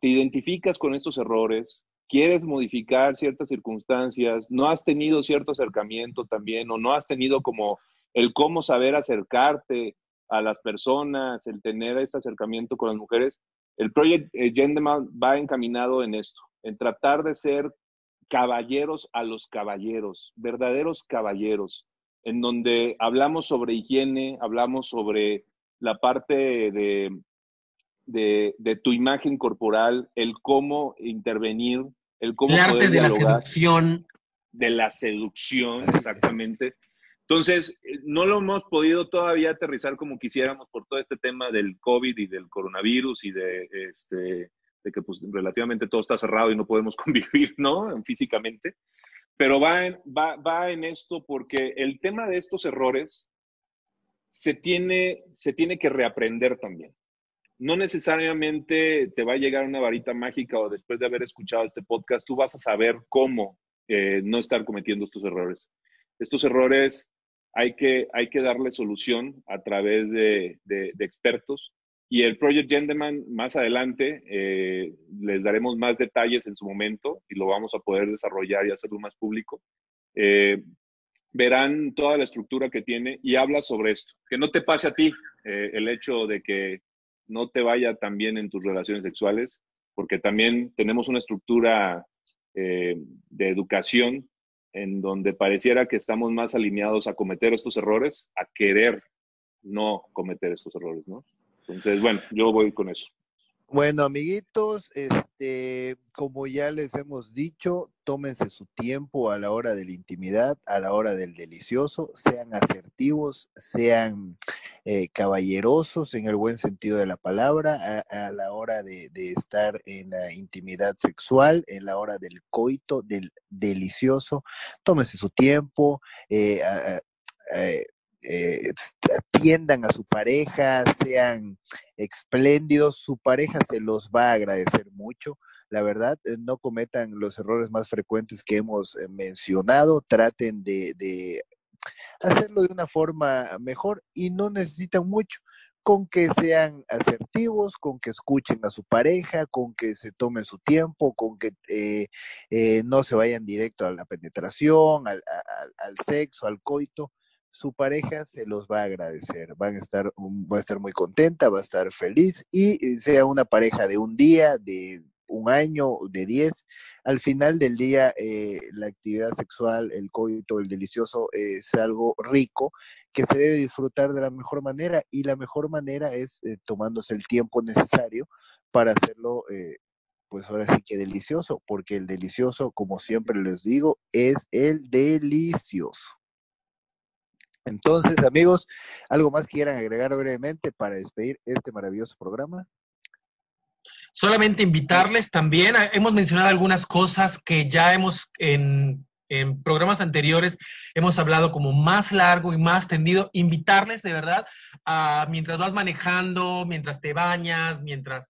S2: te identificas con estos errores, quieres modificar ciertas circunstancias, no has tenido cierto acercamiento también, o no has tenido como el cómo saber acercarte a las personas, el tener este acercamiento con las mujeres, el Project eh, Gentleman va encaminado en esto, en tratar de ser caballeros a los caballeros, verdaderos caballeros, en donde hablamos sobre higiene, hablamos sobre la parte de, de, de tu imagen corporal, el cómo intervenir, el cómo
S3: El arte
S2: poder
S3: de la
S2: dialogar,
S3: seducción.
S2: de la seducción, exactamente. Entonces, eh, no lo hemos podido todavía aterrizar como quisiéramos por todo este tema del COVID y del coronavirus y de, este, de que pues, relativamente todo está cerrado y no podemos convivir, ¿no? Físicamente. Pero va en, esto porque el tema de estos errores se tiene, se tiene que reaprender también. No necesariamente te va a llegar una varita mágica o después de haber escuchado este podcast, tú vas a saber cómo eh, no estar cometiendo estos errores. Estos errores hay que, hay que darle solución a través de, expertos. Y el Project Gentleman, más adelante, eh, les daremos más detalles en su momento y lo vamos a poder desarrollar y hacerlo más público. Eh, verán toda la estructura que tiene y habla sobre esto. Que no te pase a ti eh, el hecho de que no te vaya tan bien en tus relaciones sexuales, porque también tenemos una estructura de educación en donde pareciera que estamos más alineados a cometer estos errores, a querer no cometer estos errores, ¿no? Entonces, bueno, yo voy con eso.
S1: Bueno, amiguitos, este, como ya les hemos dicho, tómense su tiempo a la hora de la intimidad, a la hora del delicioso, sean asertivos, sean eh, caballerosos en el buen sentido de la palabra, a, la hora de, estar en la intimidad sexual, en la hora del coito, del delicioso, tómense su tiempo, eh, eh, atiendan a su pareja, sean espléndidos, su pareja se los va a agradecer mucho. La verdad, eh, no cometan los errores más frecuentes que hemos eh, mencionado, traten de, hacerlo de una forma mejor y no necesitan mucho con que sean asertivos, con que escuchen a su pareja, con que se tomen su tiempo, con que eh, no se vayan directo a la penetración, al, al, sexo, al coito su pareja se los va a agradecer, van a estar, va a estar muy contenta, va a estar feliz y sea una pareja de un día, de un año, de diez, al final del día eh, la actividad sexual, el coito, el delicioso es algo rico que se debe disfrutar de la mejor manera y la mejor manera es eh, tomándose el tiempo necesario para hacerlo. Eh, pues ahora sí que delicioso, porque el delicioso, como siempre les digo, es el delicioso. Entonces, amigos, ¿algo más quieran agregar brevemente para despedir este maravilloso programa?
S3: Solamente invitarles también, hemos mencionado algunas cosas que ya hemos en, programas anteriores, hemos hablado como más largo y más tendido, invitarles de verdad a mientras vas manejando, mientras te bañas, mientras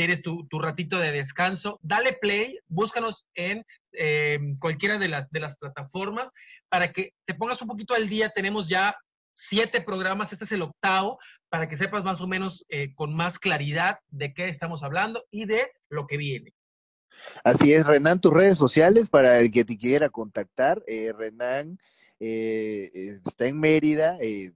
S3: tienes tu, tu ratito de descanso, dale play, búscanos en eh, cualquiera de las, de las plataformas para que te pongas un poquito al día. Tenemos ya siete programas, este es el octavo, para que sepas más o menos eh, con más claridad de qué estamos hablando y de lo que viene.
S1: Así es, Renan, tus redes sociales para el que te quiera contactar. Eh, Renan eh, está en Mérida da,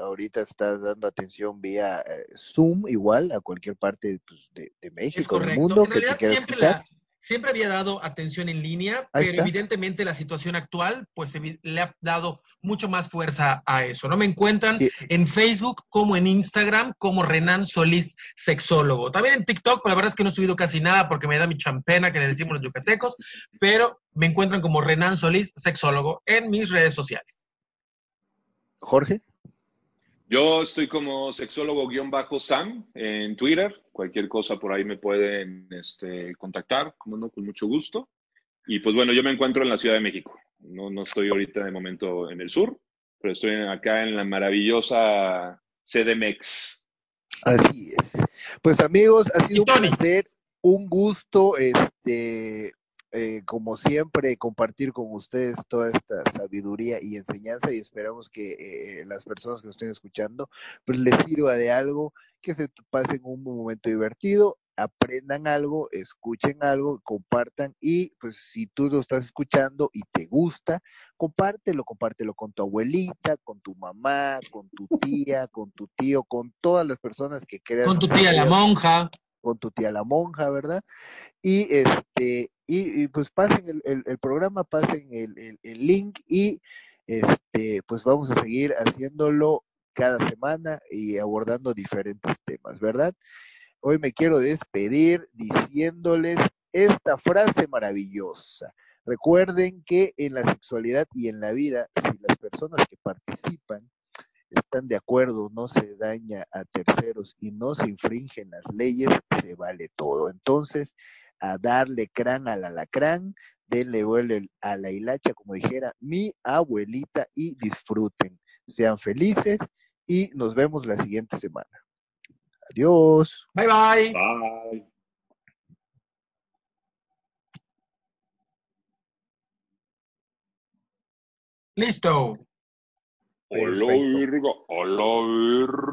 S1: ahorita estás dando atención vía Zoom, igual a cualquier parte pues, de, México, del mundo. que te
S3: siempre la, siempre había dado atención en línea, pero evidentemente la situación actual pues le ha dado mucho más fuerza a eso. No me encuentran en Facebook como en Instagram como Renan Solís Sexólogo. También en TikTok, la verdad es que no he subido casi nada porque me da mi champena que le decimos los yucatecos, pero me encuentran como Renan Solís Sexólogo en mis redes sociales.
S1: Jorge.
S2: Yo estoy como sexólogo-sam en Twitter. Cualquier cosa por ahí me pueden este, contactar, como no, con mucho gusto. Y pues bueno, yo me encuentro en la Ciudad de México. No, no estoy ahorita de momento en el sur, pero estoy acá en la maravillosa CDMX.
S1: Así es. Pues amigos, ha sido un placer, un gusto, este, eh, como siempre, compartir con ustedes toda esta sabiduría y enseñanza y esperamos que eh, las personas que nos estén escuchando pues les sirva de algo, que se pasen un momento divertido, aprendan algo, escuchen algo, compartan y pues si tú lo estás escuchando y te gusta, compártelo, compártelo con tu abuelita, con tu mamá, con tu tía, con tu tío, con todas las personas que crean.
S3: Con tu tía la monja.
S1: Con tu tía la monja, ¿verdad? Y este, y, pues pasen el, programa, pasen el, link y este, pues vamos a seguir haciéndolo cada semana y abordando diferentes temas, ¿verdad? Hoy me quiero despedir diciéndoles esta frase maravillosa. Recuerden que en la sexualidad y en la vida, si las personas que participan están de acuerdo, no se daña a terceros y no se infringen las leyes, se vale todo. Entonces, a darle crán al alacrán, denle vuelo a la hilacha, como dijera mi abuelita, y disfruten. sean felices y nos vemos la siguiente semana. Adiós.
S3: Bye bye.
S2: Bye.
S3: Listo.
S2: Hola, virgo. Hola, virgo.